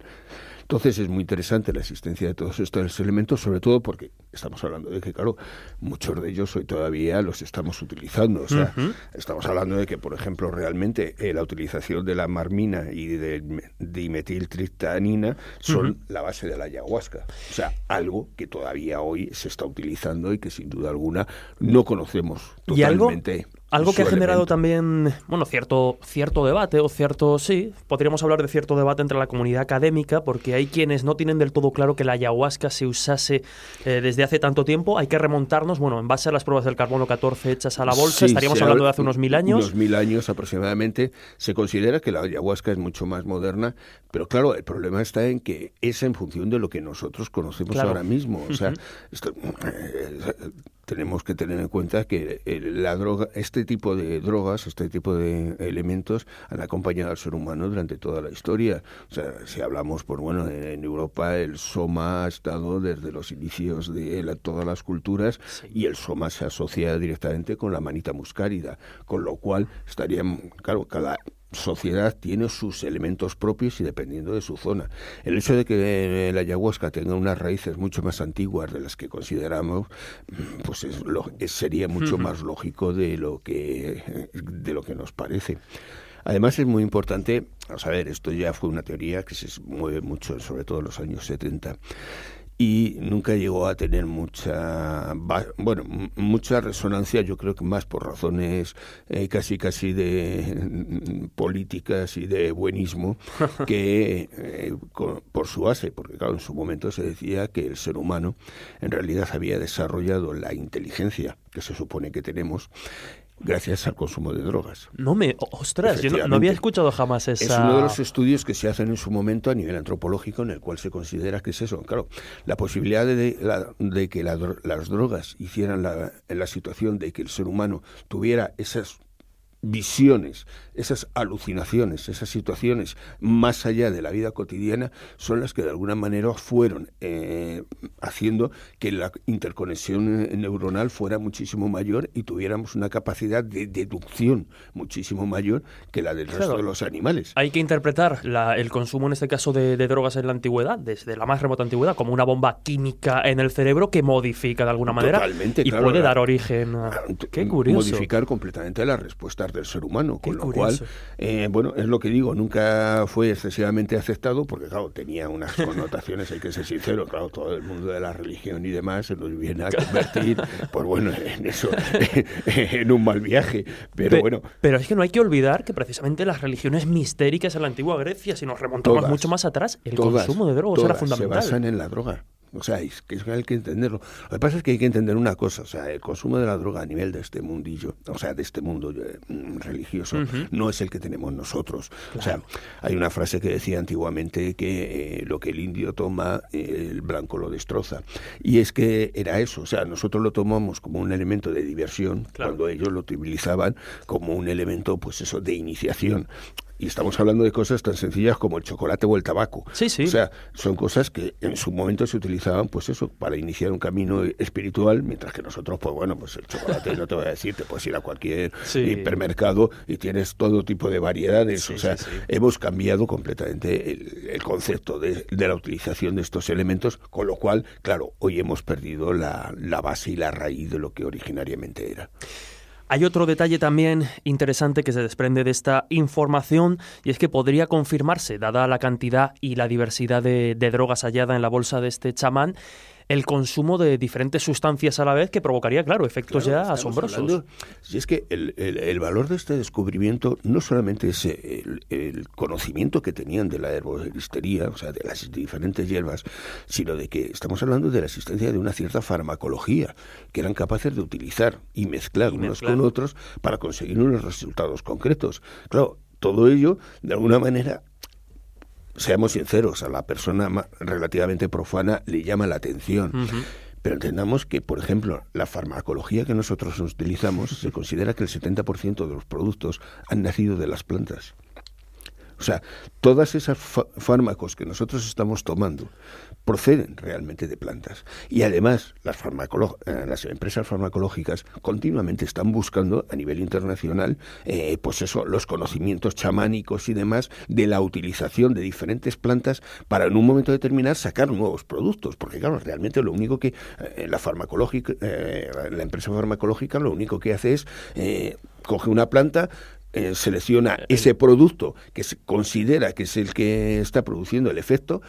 Speaker 4: Entonces es muy interesante la existencia de todos estos elementos, sobre todo porque estamos hablando de que, claro, muchos de ellos hoy todavía los estamos utilizando. O sea, estamos hablando de que, por ejemplo, realmente eh, la utilización de la marmina y de dimetiltriptanina son la base de la ayahuasca. O sea, algo que todavía hoy se está utilizando y que sin duda alguna no conocemos totalmente.
Speaker 2: Algo que ha generado también, bueno, cierto, cierto debate, o cierto, sí, podríamos hablar de cierto debate entre la comunidad académica, porque hay quienes no tienen del todo claro que la ayahuasca se usase eh, desde hace tanto tiempo. Hay que remontarnos, bueno, en base a las pruebas del carbono 14 hechas a la bolsa, estaríamos hablando de hace unos mil años.
Speaker 4: Unos mil años aproximadamente. Se considera que la ayahuasca es mucho más moderna, pero claro, el problema está en que es en función de lo que nosotros conocemos ahora mismo. O sea, esto, eh, tenemos que tener en cuenta que la droga, este tipo de drogas, este tipo de elementos han acompañado al ser humano durante toda la historia. O sea, si hablamos, por bueno, en Europa el soma ha estado desde los inicios de todas las culturas y el soma se asocia directamente con la manita muscárida, con lo cual estaría, claro, cada sociedad tiene sus elementos propios y dependiendo de su zona. El hecho de que la ayahuasca tenga unas raíces mucho más antiguas de las que consideramos, pues es, sería mucho más lógico de lo que de lo que nos parece. Además es muy importante, a ver, esto ya fue una teoría que se mueve mucho, sobre todo en los años 70 y nunca llegó a tener mucha bueno mucha resonancia yo creo que más por razones eh, casi casi de mm, políticas y de buenismo (laughs) que eh, por su base porque claro en su momento se decía que el ser humano en realidad había desarrollado la inteligencia que se supone que tenemos gracias al consumo de drogas.
Speaker 2: No me, ostras, yo no, había escuchado jamás esa.
Speaker 4: Es uno de los estudios que se hacen en su momento a nivel antropológico en el cual se considera que es eso. Claro, la posibilidad de, de que las drogas hicieran la, la situación de que el ser humano tuviera esas visiones, esas alucinaciones, esas situaciones más allá de la vida cotidiana son las que de alguna manera fueron eh, haciendo que la interconexión neuronal fuera muchísimo mayor y tuviéramos una capacidad de deducción muchísimo mayor que la del resto de los animales.
Speaker 2: Hay que interpretar el consumo en este caso de, drogas en la antigüedad, desde la más remota antigüedad, como una bomba química en el cerebro que modifica de alguna manera y puede dar origen a... Ah, Qué curioso.
Speaker 4: Modificar completamente las respuestas del ser humano, con lo cual, eh, bueno, es lo que digo, nunca fue excesivamente aceptado porque, claro, tenía unas (laughs) connotaciones, hay que ser sincero, claro, todo el mundo de la religión y demás se nos viene a convertir, pues bueno, en eso, (laughs) en un mal viaje, pero bueno.
Speaker 2: Pero es que no hay que olvidar que precisamente las religiones mistéricas en la antigua Grecia, si nos remontamos mucho más atrás, el consumo de drogas era fundamental.
Speaker 4: Se basan en la droga. O sea, es que hay que entenderlo. Lo que pasa es que hay que entender una cosa, o sea, el consumo de la droga a nivel de este mundillo, o sea, de este mundo eh, mm, religioso, no es el que tenemos nosotros. O sea, hay una frase que decía antiguamente que eh, lo que el indio toma, el blanco lo destroza. Y es que era eso, o sea, nosotros lo tomamos como un elemento de diversión, cuando ellos lo utilizaban como un elemento, pues eso, de iniciación. Y estamos hablando de cosas tan sencillas como el chocolate o el tabaco.
Speaker 2: Sí, sí.
Speaker 4: O sea, son cosas que en su momento se utilizaban, pues eso, para iniciar un camino espiritual, mientras que nosotros, pues bueno, pues el chocolate, no te voy a decir, te puedes ir a cualquier hipermercado y tienes todo tipo de variedades. o sea, hemos cambiado completamente el, concepto de, de, la utilización de estos elementos, con lo cual, claro, hoy hemos perdido la, la base y la raíz de lo que originariamente era.
Speaker 2: Hay otro detalle también interesante que se desprende de esta información y es que podría confirmarse, dada la cantidad y la diversidad de, drogas hallada en la bolsa de este chamán, el consumo de diferentes sustancias a la vez que provocaría, claro, efectos ya asombrosos.
Speaker 4: si es que el, valor de este descubrimiento no solamente es el, conocimiento que tenían de la herboristería, o sea, de las diferentes hierbas, sino de que estamos hablando de la existencia de una cierta farmacología que eran capaces de utilizar y mezclar unos con otros para conseguir unos resultados concretos. Claro, todo ello, de alguna manera, seamos sinceros, a la persona relativamente profana le llama la atención. Pero entendamos que, por ejemplo, la farmacología que nosotros utilizamos se considera que el 70% de los productos han nacido de las plantas. O sea, todas esas fármacos que nosotros estamos tomando proceden realmente de plantas. Y además, las, eh, las empresas farmacológicas continuamente están buscando a nivel internacional, eh, pues eso, los conocimientos chamánicos y demás de la utilización de diferentes plantas para en un momento determinado sacar nuevos productos. Porque claro, realmente lo único que eh, la farmacológica, la empresa farmacológica lo único que hace es coge una planta, eh, selecciona eh, ese producto que se considera que es el que está produciendo el efecto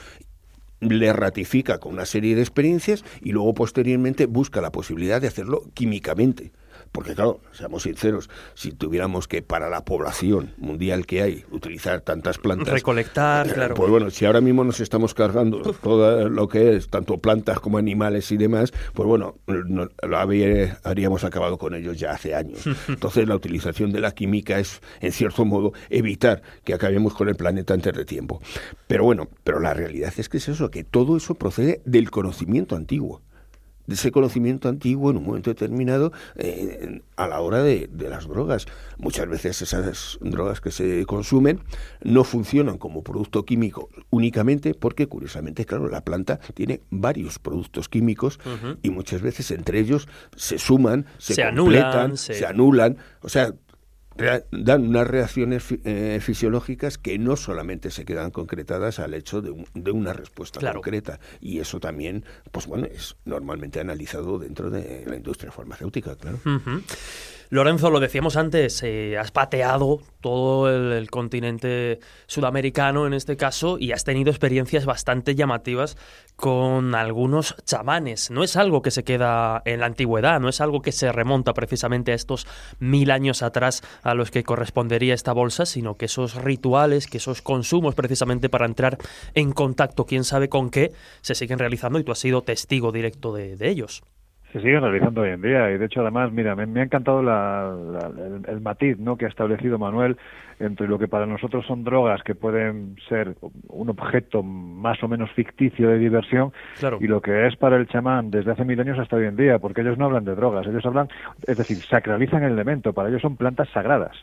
Speaker 4: le ratifica con una serie de experiencias y luego posteriormente busca la posibilidad de hacerlo químicamente. Porque claro, seamos sinceros, si tuviéramos que para la población mundial que hay utilizar tantas plantas...
Speaker 2: Recolectar, eh, claro.
Speaker 4: Pues bueno, si ahora mismo nos estamos cargando todo lo que es, tanto plantas como animales y demás, pues bueno, lo habríamos acabado con ellos ya hace años. (laughs) Entonces la utilización de la química es, en cierto modo, evitar que acabemos con el planeta antes de tiempo. Pero bueno, pero la realidad es que es eso, que todo eso procede del conocimiento antiguo de ese conocimiento antiguo en un momento determinado eh, a la hora de, de, las drogas. Muchas veces esas drogas que se consumen no funcionan como producto químico únicamente porque, curiosamente, claro, la planta tiene varios productos químicos y muchas veces entre ellos se suman, se, anulan, se anulan. O sea, dan unas reacciones eh, fisiológicas que no solamente se quedan concretadas al hecho de, de una respuesta concreta. Y eso también, pues bueno, es normalmente analizado dentro de la industria farmacéutica, claro.
Speaker 2: Lorenzo, lo decíamos antes, eh, has pateado todo el, continente sudamericano en este caso y has tenido experiencias bastante llamativas con algunos chamanes. No es algo que se queda en la antigüedad, no es algo que se remonta precisamente a estos mil años atrás a los que correspondería esta bolsa, sino que esos rituales, que esos consumos precisamente para entrar en contacto, quién sabe con qué, se siguen realizando y tú has sido testigo directo de ellos
Speaker 6: se siguen realizando hoy en día. Y de hecho además mira me, ha encantado el, matiz no que ha establecido Manuel entre lo que para nosotros son drogas que pueden ser un objeto más o menos ficticio de diversión y lo que es para el chamán desde hace mil años hasta hoy en día porque ellos no hablan de drogas ellos hablan es decir sacralizan el elemento para ellos son plantas sagradas.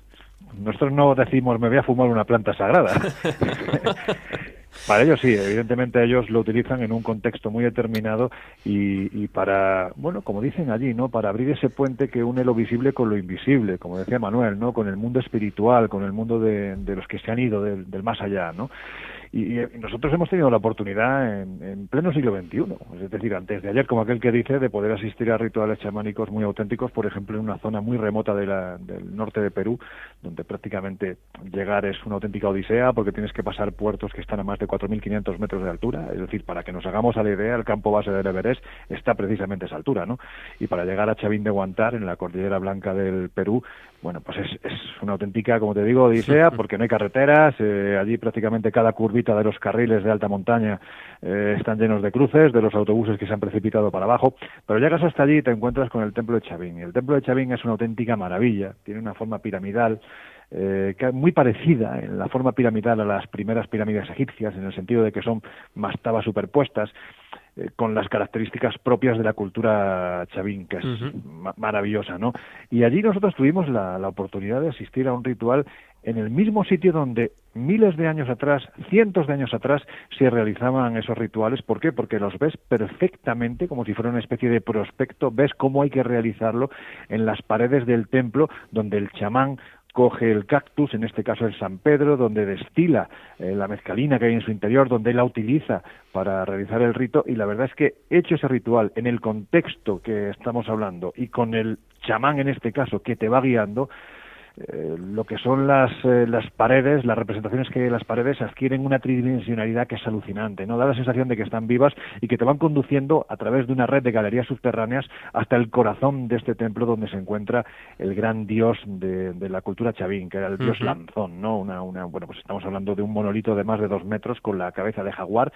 Speaker 6: Nosotros no decimos me voy a fumar una planta sagrada (laughs) Para ellos sí, evidentemente ellos lo utilizan en un contexto muy determinado y, para, bueno, como dicen allí, ¿no? Para abrir ese puente que une lo visible con lo invisible, como decía Manuel, ¿no? Con el mundo espiritual, con el mundo de, los que se han ido del, del más allá, ¿no? Y, nosotros hemos tenido la oportunidad en, pleno siglo XXI, es decir, antes de ayer, como aquel que dice, de poder asistir a rituales chamánicos muy auténticos, por ejemplo, en una zona muy remota de la, del norte de Perú, donde prácticamente llegar es una auténtica odisea, porque tienes que pasar puertos que están a más de 4.500 metros de altura, es decir, para que nos hagamos a la idea, el campo base del Everest está precisamente a esa altura, ¿no? Y para llegar a Chavín de Guantar, en la cordillera blanca del Perú, bueno, pues es, es una auténtica, como te digo, odisea, (laughs) porque no hay carreteras, eh, allí prácticamente cada curvita de los carriles de alta montaña eh, están llenos de cruces, de los autobuses que se han precipitado para abajo, pero llegas hasta allí y te encuentras con el templo de Chavín. Y el templo de Chavín es una auténtica maravilla, tiene una forma piramidal, eh, muy parecida en la forma piramidal a las primeras pirámides egipcias, en el sentido de que son mastabas superpuestas, eh, con las características propias de la cultura chavín, que es maravillosa, ¿no? Y allí nosotros tuvimos la, la oportunidad de asistir a un ritual en el mismo sitio donde miles de años atrás, cientos de años atrás, se realizaban esos rituales. ¿Por qué? Porque los ves perfectamente, como si fuera una especie de prospecto, ves cómo hay que realizarlo en las paredes del templo, donde el chamán coge el cactus, en este caso el San Pedro, donde destila eh, la mezcalina que hay en su interior, donde él la utiliza para realizar el rito, y la verdad es que hecho ese ritual en el contexto que estamos hablando y con el chamán en este caso que te va guiando, eh, lo que son las, eh, las paredes, las representaciones que hay en las paredes adquieren una tridimensionalidad que es alucinante, ¿no? Da la sensación de que están vivas y que te van conduciendo a través de una red de galerías subterráneas hasta el corazón de este templo donde se encuentra el gran dios de, de la cultura chavín, que era el dios Lanzón, ¿no? Una, una, bueno, pues estamos hablando de un monolito de más de dos metros con la cabeza de jaguar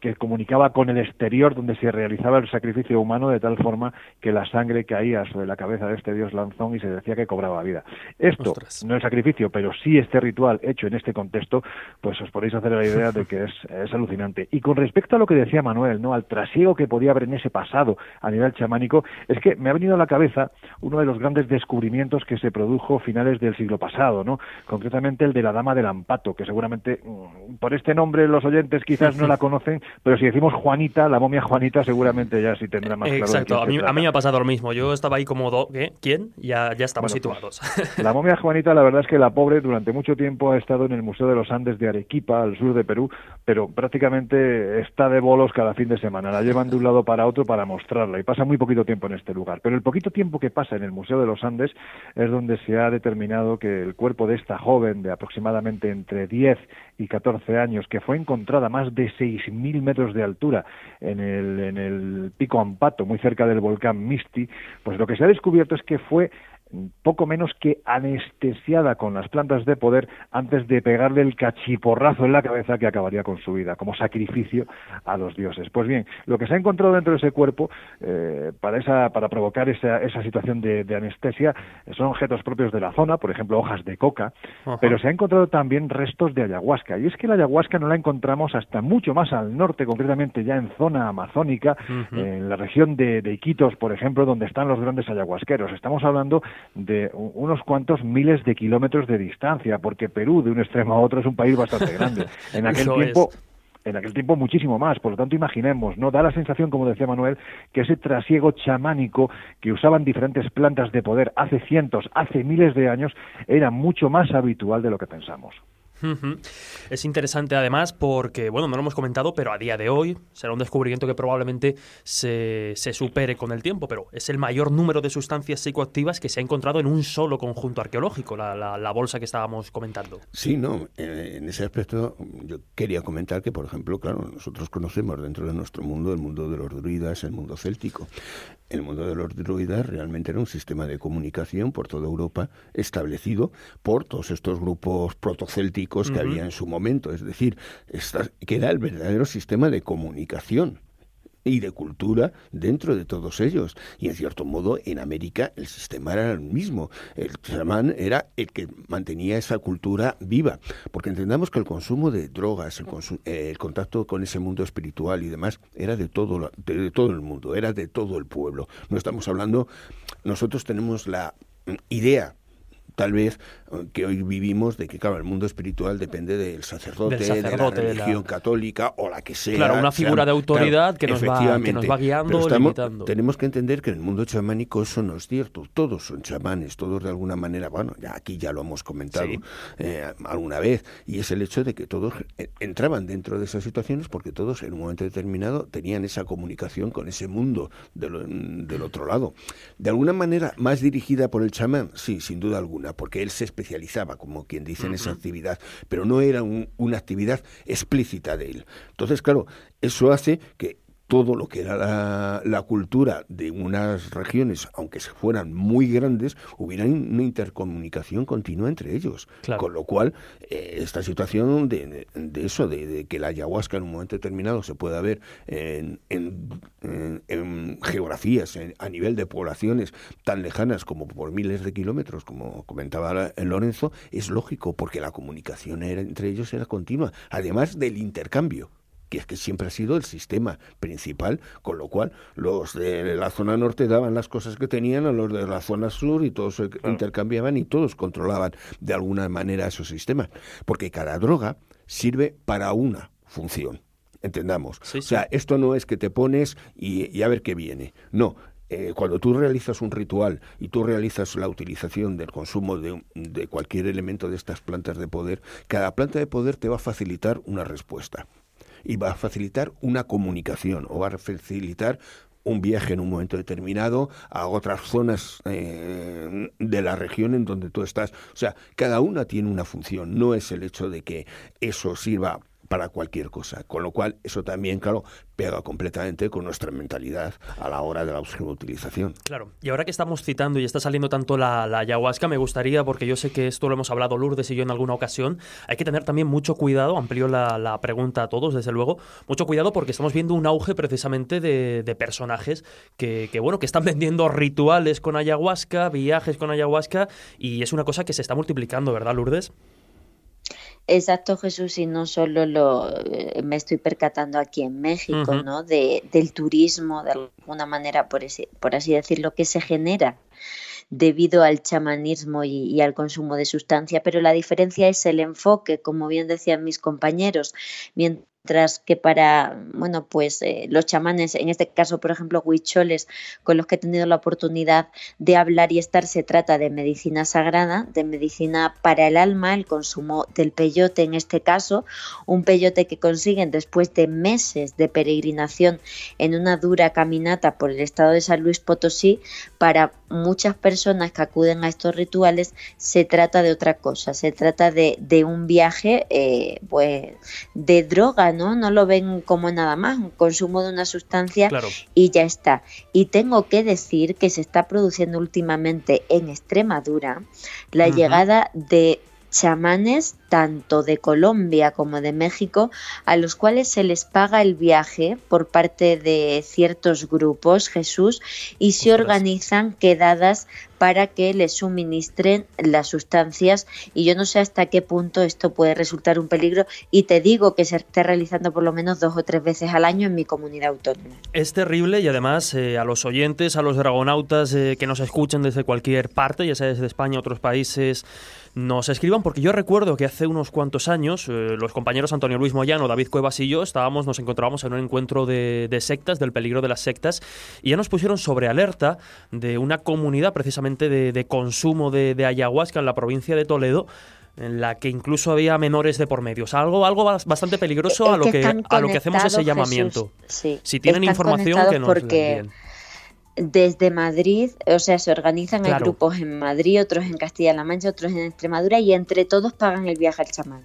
Speaker 6: que comunicaba con el exterior donde se realizaba el sacrificio humano de tal forma que la sangre caía sobre la cabeza de este dios lanzón y se decía que cobraba vida. Esto no es sacrificio, pero sí este ritual hecho en este contexto, pues os podéis hacer la idea de que es, es alucinante. Y con respecto a lo que decía Manuel, ¿no? al trasiego que podía haber en ese pasado a nivel chamánico, es que me ha venido a la cabeza uno de los grandes descubrimientos que se produjo finales del siglo pasado, ¿no? concretamente el de la dama del Ampato, que seguramente mm, por este nombre los oyentes quizás no la conocen, pero si decimos Juanita, la momia Juanita seguramente ya sí tendrá más claro.
Speaker 2: Exacto, a mí, a mí, me ha pasado lo mismo. Yo estaba ahí como, do, ¿qué? ¿quién? Ya, ya estamos pues, situados. (laughs)
Speaker 6: la momia Juanita, la verdad es que la pobre durante mucho tiempo ha estado en el Museo de los Andes de Arequipa, al sur de Perú, pero prácticamente está de bolos cada fin de semana. La llevan de un lado para otro para mostrarla y pasa muy poquito tiempo en este lugar. Pero el poquito tiempo que pasa en el Museo de los Andes es donde se ha determinado que el cuerpo de esta joven de aproximadamente entre 10 y 14 años, que fue encontrada a más de 6.000 metros de altura en el, en el pico Ampato, muy cerca del volcán Misti, pues lo que se ha descubierto es que fue poco menos que anestesiada con las plantas de poder antes de pegarle el cachiporrazo en la cabeza que acabaría con su vida, como sacrificio a los dioses. Pues bien, lo que se ha encontrado dentro de ese cuerpo eh, para, esa, para provocar esa, esa situación de, anestesia son objetos propios de la zona, por ejemplo, hojas de coca, pero se ha encontrado también restos de ayahuasca. Y es que la ayahuasca no la encontramos hasta mucho más al norte, concretamente ya en zona amazónica, en la región de, de Iquitos, por ejemplo, donde están los grandes ayahuasqueros. Estamos hablando de unos cuantos miles de kilómetros de distancia, porque Perú de un extremo a otro es un país bastante grande. (laughs) En aquel tiempo en aquel tiempo muchísimo más. Por lo tanto, imaginemos, ¿no? Da la sensación, como decía Manuel, que ese trasiego chamánico que usaban diferentes plantas de poder hace cientos, hace miles de años, era mucho más habitual de lo que pensamos.
Speaker 2: Es interesante además porque, bueno, no lo hemos comentado, pero a día de hoy será un descubrimiento que probablemente se, se, supere con el tiempo, pero es el mayor número de sustancias psicoactivas que se ha encontrado en un solo conjunto arqueológico, la, la, bolsa que estábamos comentando.
Speaker 4: Sí, no, en, ese aspecto yo quería comentar que, por ejemplo, claro, nosotros conocemos dentro de nuestro mundo el mundo de los druidas, el mundo céltico. El mundo de los druidas realmente era un sistema de comunicación por toda Europa establecido por todos estos grupos protocélticos que había en su momento, es decir, que era el verdadero sistema de comunicación y de cultura dentro de todos ellos. Y en cierto modo, en América el sistema era el mismo. El chamán era el que mantenía esa cultura viva. Porque entendamos que el consumo de drogas, el, eh, el contacto con ese mundo espiritual y demás, era de todo, de todo el mundo, era de todo el pueblo. No estamos hablando, nosotros tenemos la idea tal vez que hoy vivimos de que, claro, el mundo espiritual depende del sacerdote, de la religión católica o la que sea.
Speaker 2: Claro, una figura de autoridad que, nos va, que nos va guiando, limitando.
Speaker 4: Tenemos que entender que en el mundo chamánico eso no es cierto. Todos son chamanes, todos de alguna manera, bueno, ya aquí ya lo hemos comentado eh, alguna vez, y es el hecho de que todos eh, entraban dentro de esas situaciones porque todos en un momento determinado tenían esa comunicación con ese mundo del otro lado. De alguna manera más dirigida por el chamán, sí, sin duda alguna, porque él se especializaba, como quien dice, en esa actividad, pero no era una actividad explícita de él. Entonces, claro, eso hace que todo lo que era la, cultura de unas regiones, aunque fueran muy grandes, hubiera una intercomunicación continua entre ellos. Con lo cual, eh, esta situación de, eso, de, que la ayahuasca en un momento determinado se pueda ver en, geografías, a nivel de poblaciones tan lejanas como por miles de kilómetros, como comentaba Lorenzo, es lógico, porque la comunicación entre ellos era continua, además del intercambio que es que siempre ha sido el sistema principal, con lo cual los de la zona norte daban las cosas que tenían a los de la zona sur y todos se intercambiaban y todos controlaban de alguna manera esos sistemas, porque cada droga sirve para una función. Entendamos. O sea, esto no es que te pones y, a ver qué viene. No, eh, cuando tú realizas un ritual y tú realizas la utilización del consumo de, de, cualquier elemento de estas plantas de poder, cada planta de poder te va a facilitar una respuesta y va a facilitar una comunicación o va a facilitar un viaje en un momento determinado a otras zonas eh, de la región en donde tú estás. O sea, cada una tiene una función, no es el hecho de que eso sirva para cualquier cosa. Con lo cual, eso también, claro, pega completamente con nuestra mentalidad a la hora de la utilización.
Speaker 2: Claro, y ahora que estamos citando y está saliendo tanto la, ayahuasca, me gustaría, porque yo sé que esto lo hemos hablado Lourdes y yo en alguna ocasión, hay que tener también mucho cuidado, amplío la, pregunta a todos, desde luego, mucho cuidado porque estamos viendo un auge precisamente de, personajes que, que, bueno, que están vendiendo rituales con ayahuasca, viajes con ayahuasca, y es una cosa que se está multiplicando, ¿verdad, Lourdes?
Speaker 5: Exacto, Jesús, y no solo lo eh, me estoy percatando aquí en México, ¿no? De, del turismo, de alguna manera, por, ese, por así decirlo, que se genera debido al chamanismo y, al consumo de sustancia, pero la diferencia es el enfoque, como bien decían mis compañeros. Mientras mientras que para, bueno, pues eh, los chamanes, en este caso, por ejemplo, huicholes, con los que he tenido la oportunidad de hablar y estar, se trata de medicina sagrada, de medicina para el alma, el consumo del peyote en este caso, un peyote que consiguen después de meses de peregrinación en una dura caminata por el estado de San Luis Potosí, para muchas personas que acuden a estos rituales se trata de otra cosa, se trata de, un viaje eh, pues, de droga, ¿no? No lo ven como nada más, un consumo de una sustancia y ya está. Y tengo que decir que se está produciendo últimamente en Extremadura la llegada de chamanes tanto de Colombia como de México a los cuales se les paga el viaje por parte de ciertos grupos, Jesús, y se organizan quedadas para que les suministren las sustancias y yo no sé hasta qué punto esto puede resultar un peligro y te digo que se está realizando por lo menos dos o tres veces al año en mi comunidad autónoma.
Speaker 2: Es terrible y además eh, a los oyentes, a los dragonautas eh, que nos escuchan desde cualquier parte, ya sea desde España, otros países, nos escriban porque yo recuerdo que hace unos cuantos años eh, los compañeros Antonio Luis Moyano, David Cuevas y yo estábamos, nos encontrábamos en un encuentro de, sectas, del peligro de las sectas, y ya nos pusieron sobre alerta de una comunidad precisamente de, consumo de, ayahuasca en la provincia de Toledo en la que incluso había menores de por medio. algo, algo bastante peligroso a lo que, a lo que hacemos ese llamamiento. si tienen información que nos porque
Speaker 5: desde Madrid, o sea, se organizan grupos en Madrid, otros en Castilla-La Mancha, otros en Extremadura y entre todos pagan el viaje al chamán.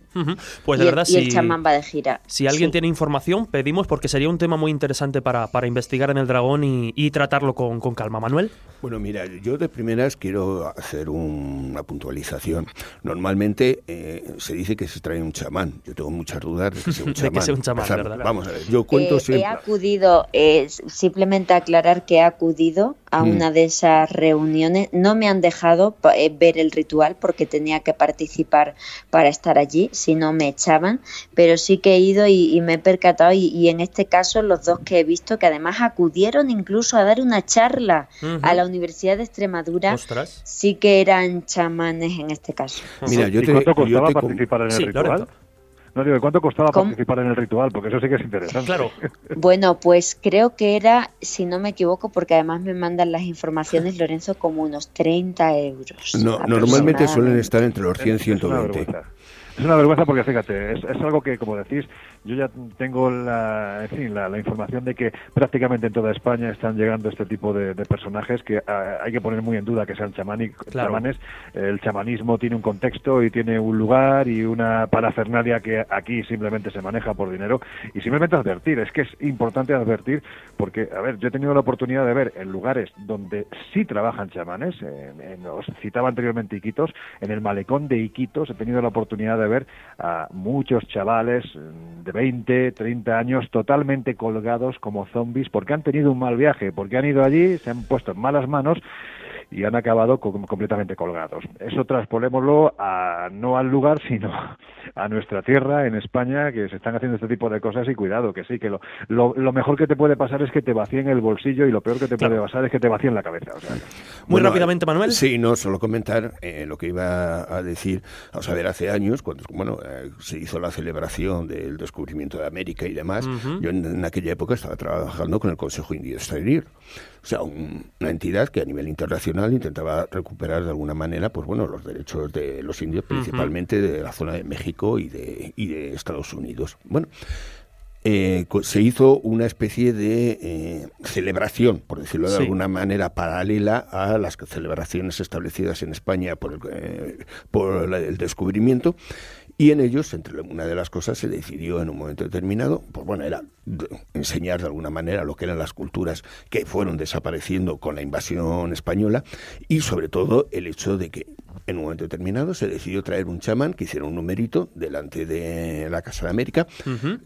Speaker 2: Pues de verdad,
Speaker 5: y el chamán va de gira.
Speaker 2: Si alguien tiene información, pedimos porque sería un tema muy interesante para, para investigar en el dragón y, tratarlo con, con, calma. Manuel.
Speaker 4: Bueno, mira, yo de primeras quiero hacer una puntualización. Normalmente eh, se dice que se trae un chamán. Yo tengo muchas dudas de que sea un chamán. (laughs)
Speaker 2: de que sea un chamán, ¿verdad?
Speaker 4: Vamos a ver, yo cuento
Speaker 5: eh,
Speaker 4: siempre.
Speaker 5: He acudido, eh, simplemente aclarar que he acudido a mm. una de esas reuniones. No me han dejado eh, ver el ritual porque tenía que participar para estar allí, si no me echaban, pero sí que he ido y, me he percatado y, en este caso los dos que he visto que además acudieron incluso a dar una charla a la Universidad de Extremadura, sí que eran chamanes en este caso.
Speaker 6: Mira, yo te, ¿Cuánto costaba participar en el ritual? No digo, ¿cuánto costaba participar en el ritual? Porque eso sí que es interesante.
Speaker 2: Claro. (laughs)
Speaker 5: Bueno, pues creo que era, si no me equivoco, porque además me mandan las informaciones, Lorenzo, como unos 30 euros.
Speaker 4: No, normalmente suelen estar entre los 100 y 120.
Speaker 6: Es una vergüenza porque, fíjate, es, algo que, como decís, yo ya tengo la, en fin, la, información de que prácticamente en toda España están llegando este tipo de, personajes que ah, hay que poner muy en duda que sean chamanes. El chamanismo tiene un contexto y tiene un lugar y una parafernalia que aquí simplemente se maneja por dinero. Y simplemente advertir, es que es importante advertir porque, a ver, yo he tenido la oportunidad de ver en lugares donde sí trabajan chamanes, en, os citaba anteriormente Iquitos, en el malecón de Iquitos he tenido la oportunidad de ver a muchos chavales mm, de 20, 30 años totalmente colgados como zombies porque han tenido un mal viaje, porque han ido allí, se han puesto en malas manos y han acabado completamente colgados. Eso traspolémoslo a, no al lugar, sino a nuestra tierra, en España, que se están haciendo este tipo de cosas y cuidado, que sí, que lo, lo, mejor que te puede pasar es que te vacíen el bolsillo y lo peor que te puede pasar es que te vacíen la cabeza.
Speaker 2: Muy rápidamente, Manuel.
Speaker 4: Sí, no, solo comentar eh, lo que iba a decir. Vamos a ver, hace años, cuando bueno, eh, se hizo la celebración del descubrimiento de América y demás, yo en, aquella época estaba trabajando con el Consejo Indio Exterior. O sea, una entidad que a nivel internacional intentaba recuperar de alguna manera, pues bueno, los derechos de los indios, principalmente de la zona de México y de, y de Estados Unidos. Bueno, eh, se hizo una especie de eh, celebración, por decirlo de alguna manera, paralela a las celebraciones establecidas en España por el, eh, por el descubrimiento y en ellos, entre una de las cosas, se decidió en un momento determinado, pues bueno, era enseñar de alguna manera lo que eran las culturas que fueron desapareciendo con la invasión española y sobre todo el hecho de que en un momento determinado se decidió traer un chamán que hiciera un numerito delante de la Casa de América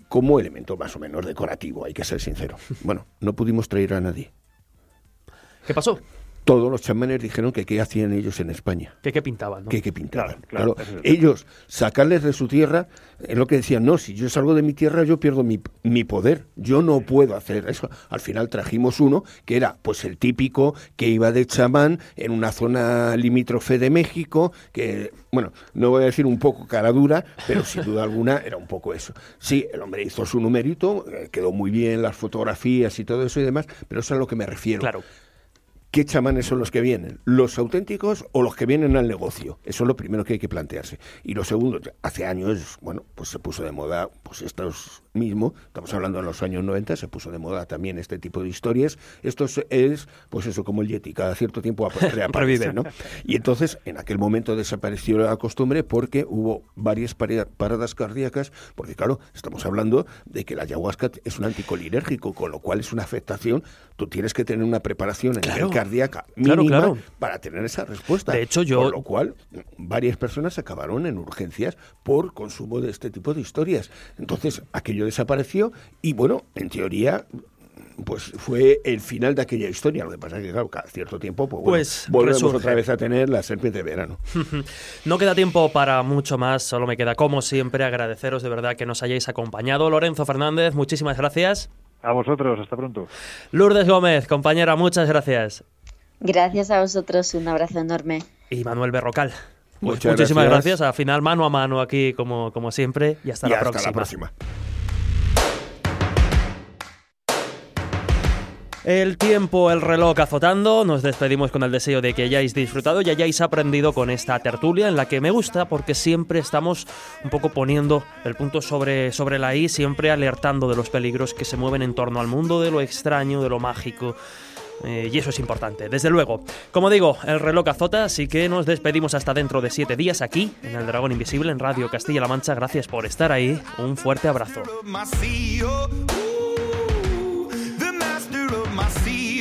Speaker 4: como elemento más o menos decorativo, hay que ser sincero. Bueno, no pudimos traer a nadie.
Speaker 2: ¿Qué pasó?
Speaker 4: Todos los chamanes dijeron que qué hacían ellos en España.
Speaker 2: Que qué pintaban, ¿no?
Speaker 4: Que qué pintaban. Claro, ellos, sacarles de su tierra, es lo que decían, no, si yo salgo de mi tierra yo pierdo mi, mi, poder, yo no puedo hacer eso. Al final trajimos uno que era pues el típico que iba de chamán en una zona limítrofe de México, que, bueno, no voy a decir un poco cara dura, pero sin duda alguna era un poco eso. Sí, el hombre hizo su numerito, eh, quedó muy bien las fotografías y todo eso y demás, pero eso es a lo que me refiero.
Speaker 2: Claro.
Speaker 4: ¿Qué chamanes son los que vienen? ¿Los auténticos o los que vienen al negocio? Eso es lo primero que hay que plantearse. Y lo segundo, hace años, bueno, pues se puso de moda pues estos mismo, estamos hablando en los años 90, se puso de moda también este tipo de historias. Esto es, pues eso, como el Yeti, cada cierto tiempo (laughs) reaparece, ¿no? Y entonces, en aquel momento desapareció la costumbre porque hubo varias paradas cardíacas, porque claro, estamos hablando de que la ayahuasca es un anticolinérgico, con lo cual es una afectación, tú tienes que tener una preparación en cardíaca mínima para tener esa respuesta.
Speaker 7: De hecho, yo...
Speaker 4: Con lo cual, varias personas acabaron en urgencias por consumo de este tipo de historias. Entonces, aquello desapareció y bueno, en teoría pues fue el final de aquella historia. Lo que pasa es que, claro, cada cierto tiempo, pues, pues volvemos otra vez a tener la serpiente de verano. (laughs)
Speaker 7: no queda tiempo para mucho más, solo me queda, como siempre, agradeceros de verdad que nos hayáis acompañado. Lorenzo Fernández, muchísimas gracias.
Speaker 6: A vosotros, hasta pronto.
Speaker 7: Lourdes Gómez, compañera, muchas gracias.
Speaker 5: Gracias a vosotros, un abrazo enorme.
Speaker 7: Y Manuel Berrocal. Pues muchísimas gracias. A final mano a mano aquí como, como siempre y hasta, la, hasta la próxima. El tiempo, el reloj azotando, nos despedimos con el deseo de que hayáis disfrutado y hayáis aprendido con esta tertulia en la que me gusta porque siempre estamos un poco poniendo el punto sobre, sobre la I, siempre alertando de los peligros que se mueven en torno al mundo, de lo extraño, de lo mágico. Eh, y eso es importante, desde luego. Como digo, el reloj azota, así que nos despedimos hasta dentro de siete días aquí, en el Dragón Invisible, en Radio Castilla-La Mancha. Gracias por estar ahí. Un fuerte abrazo.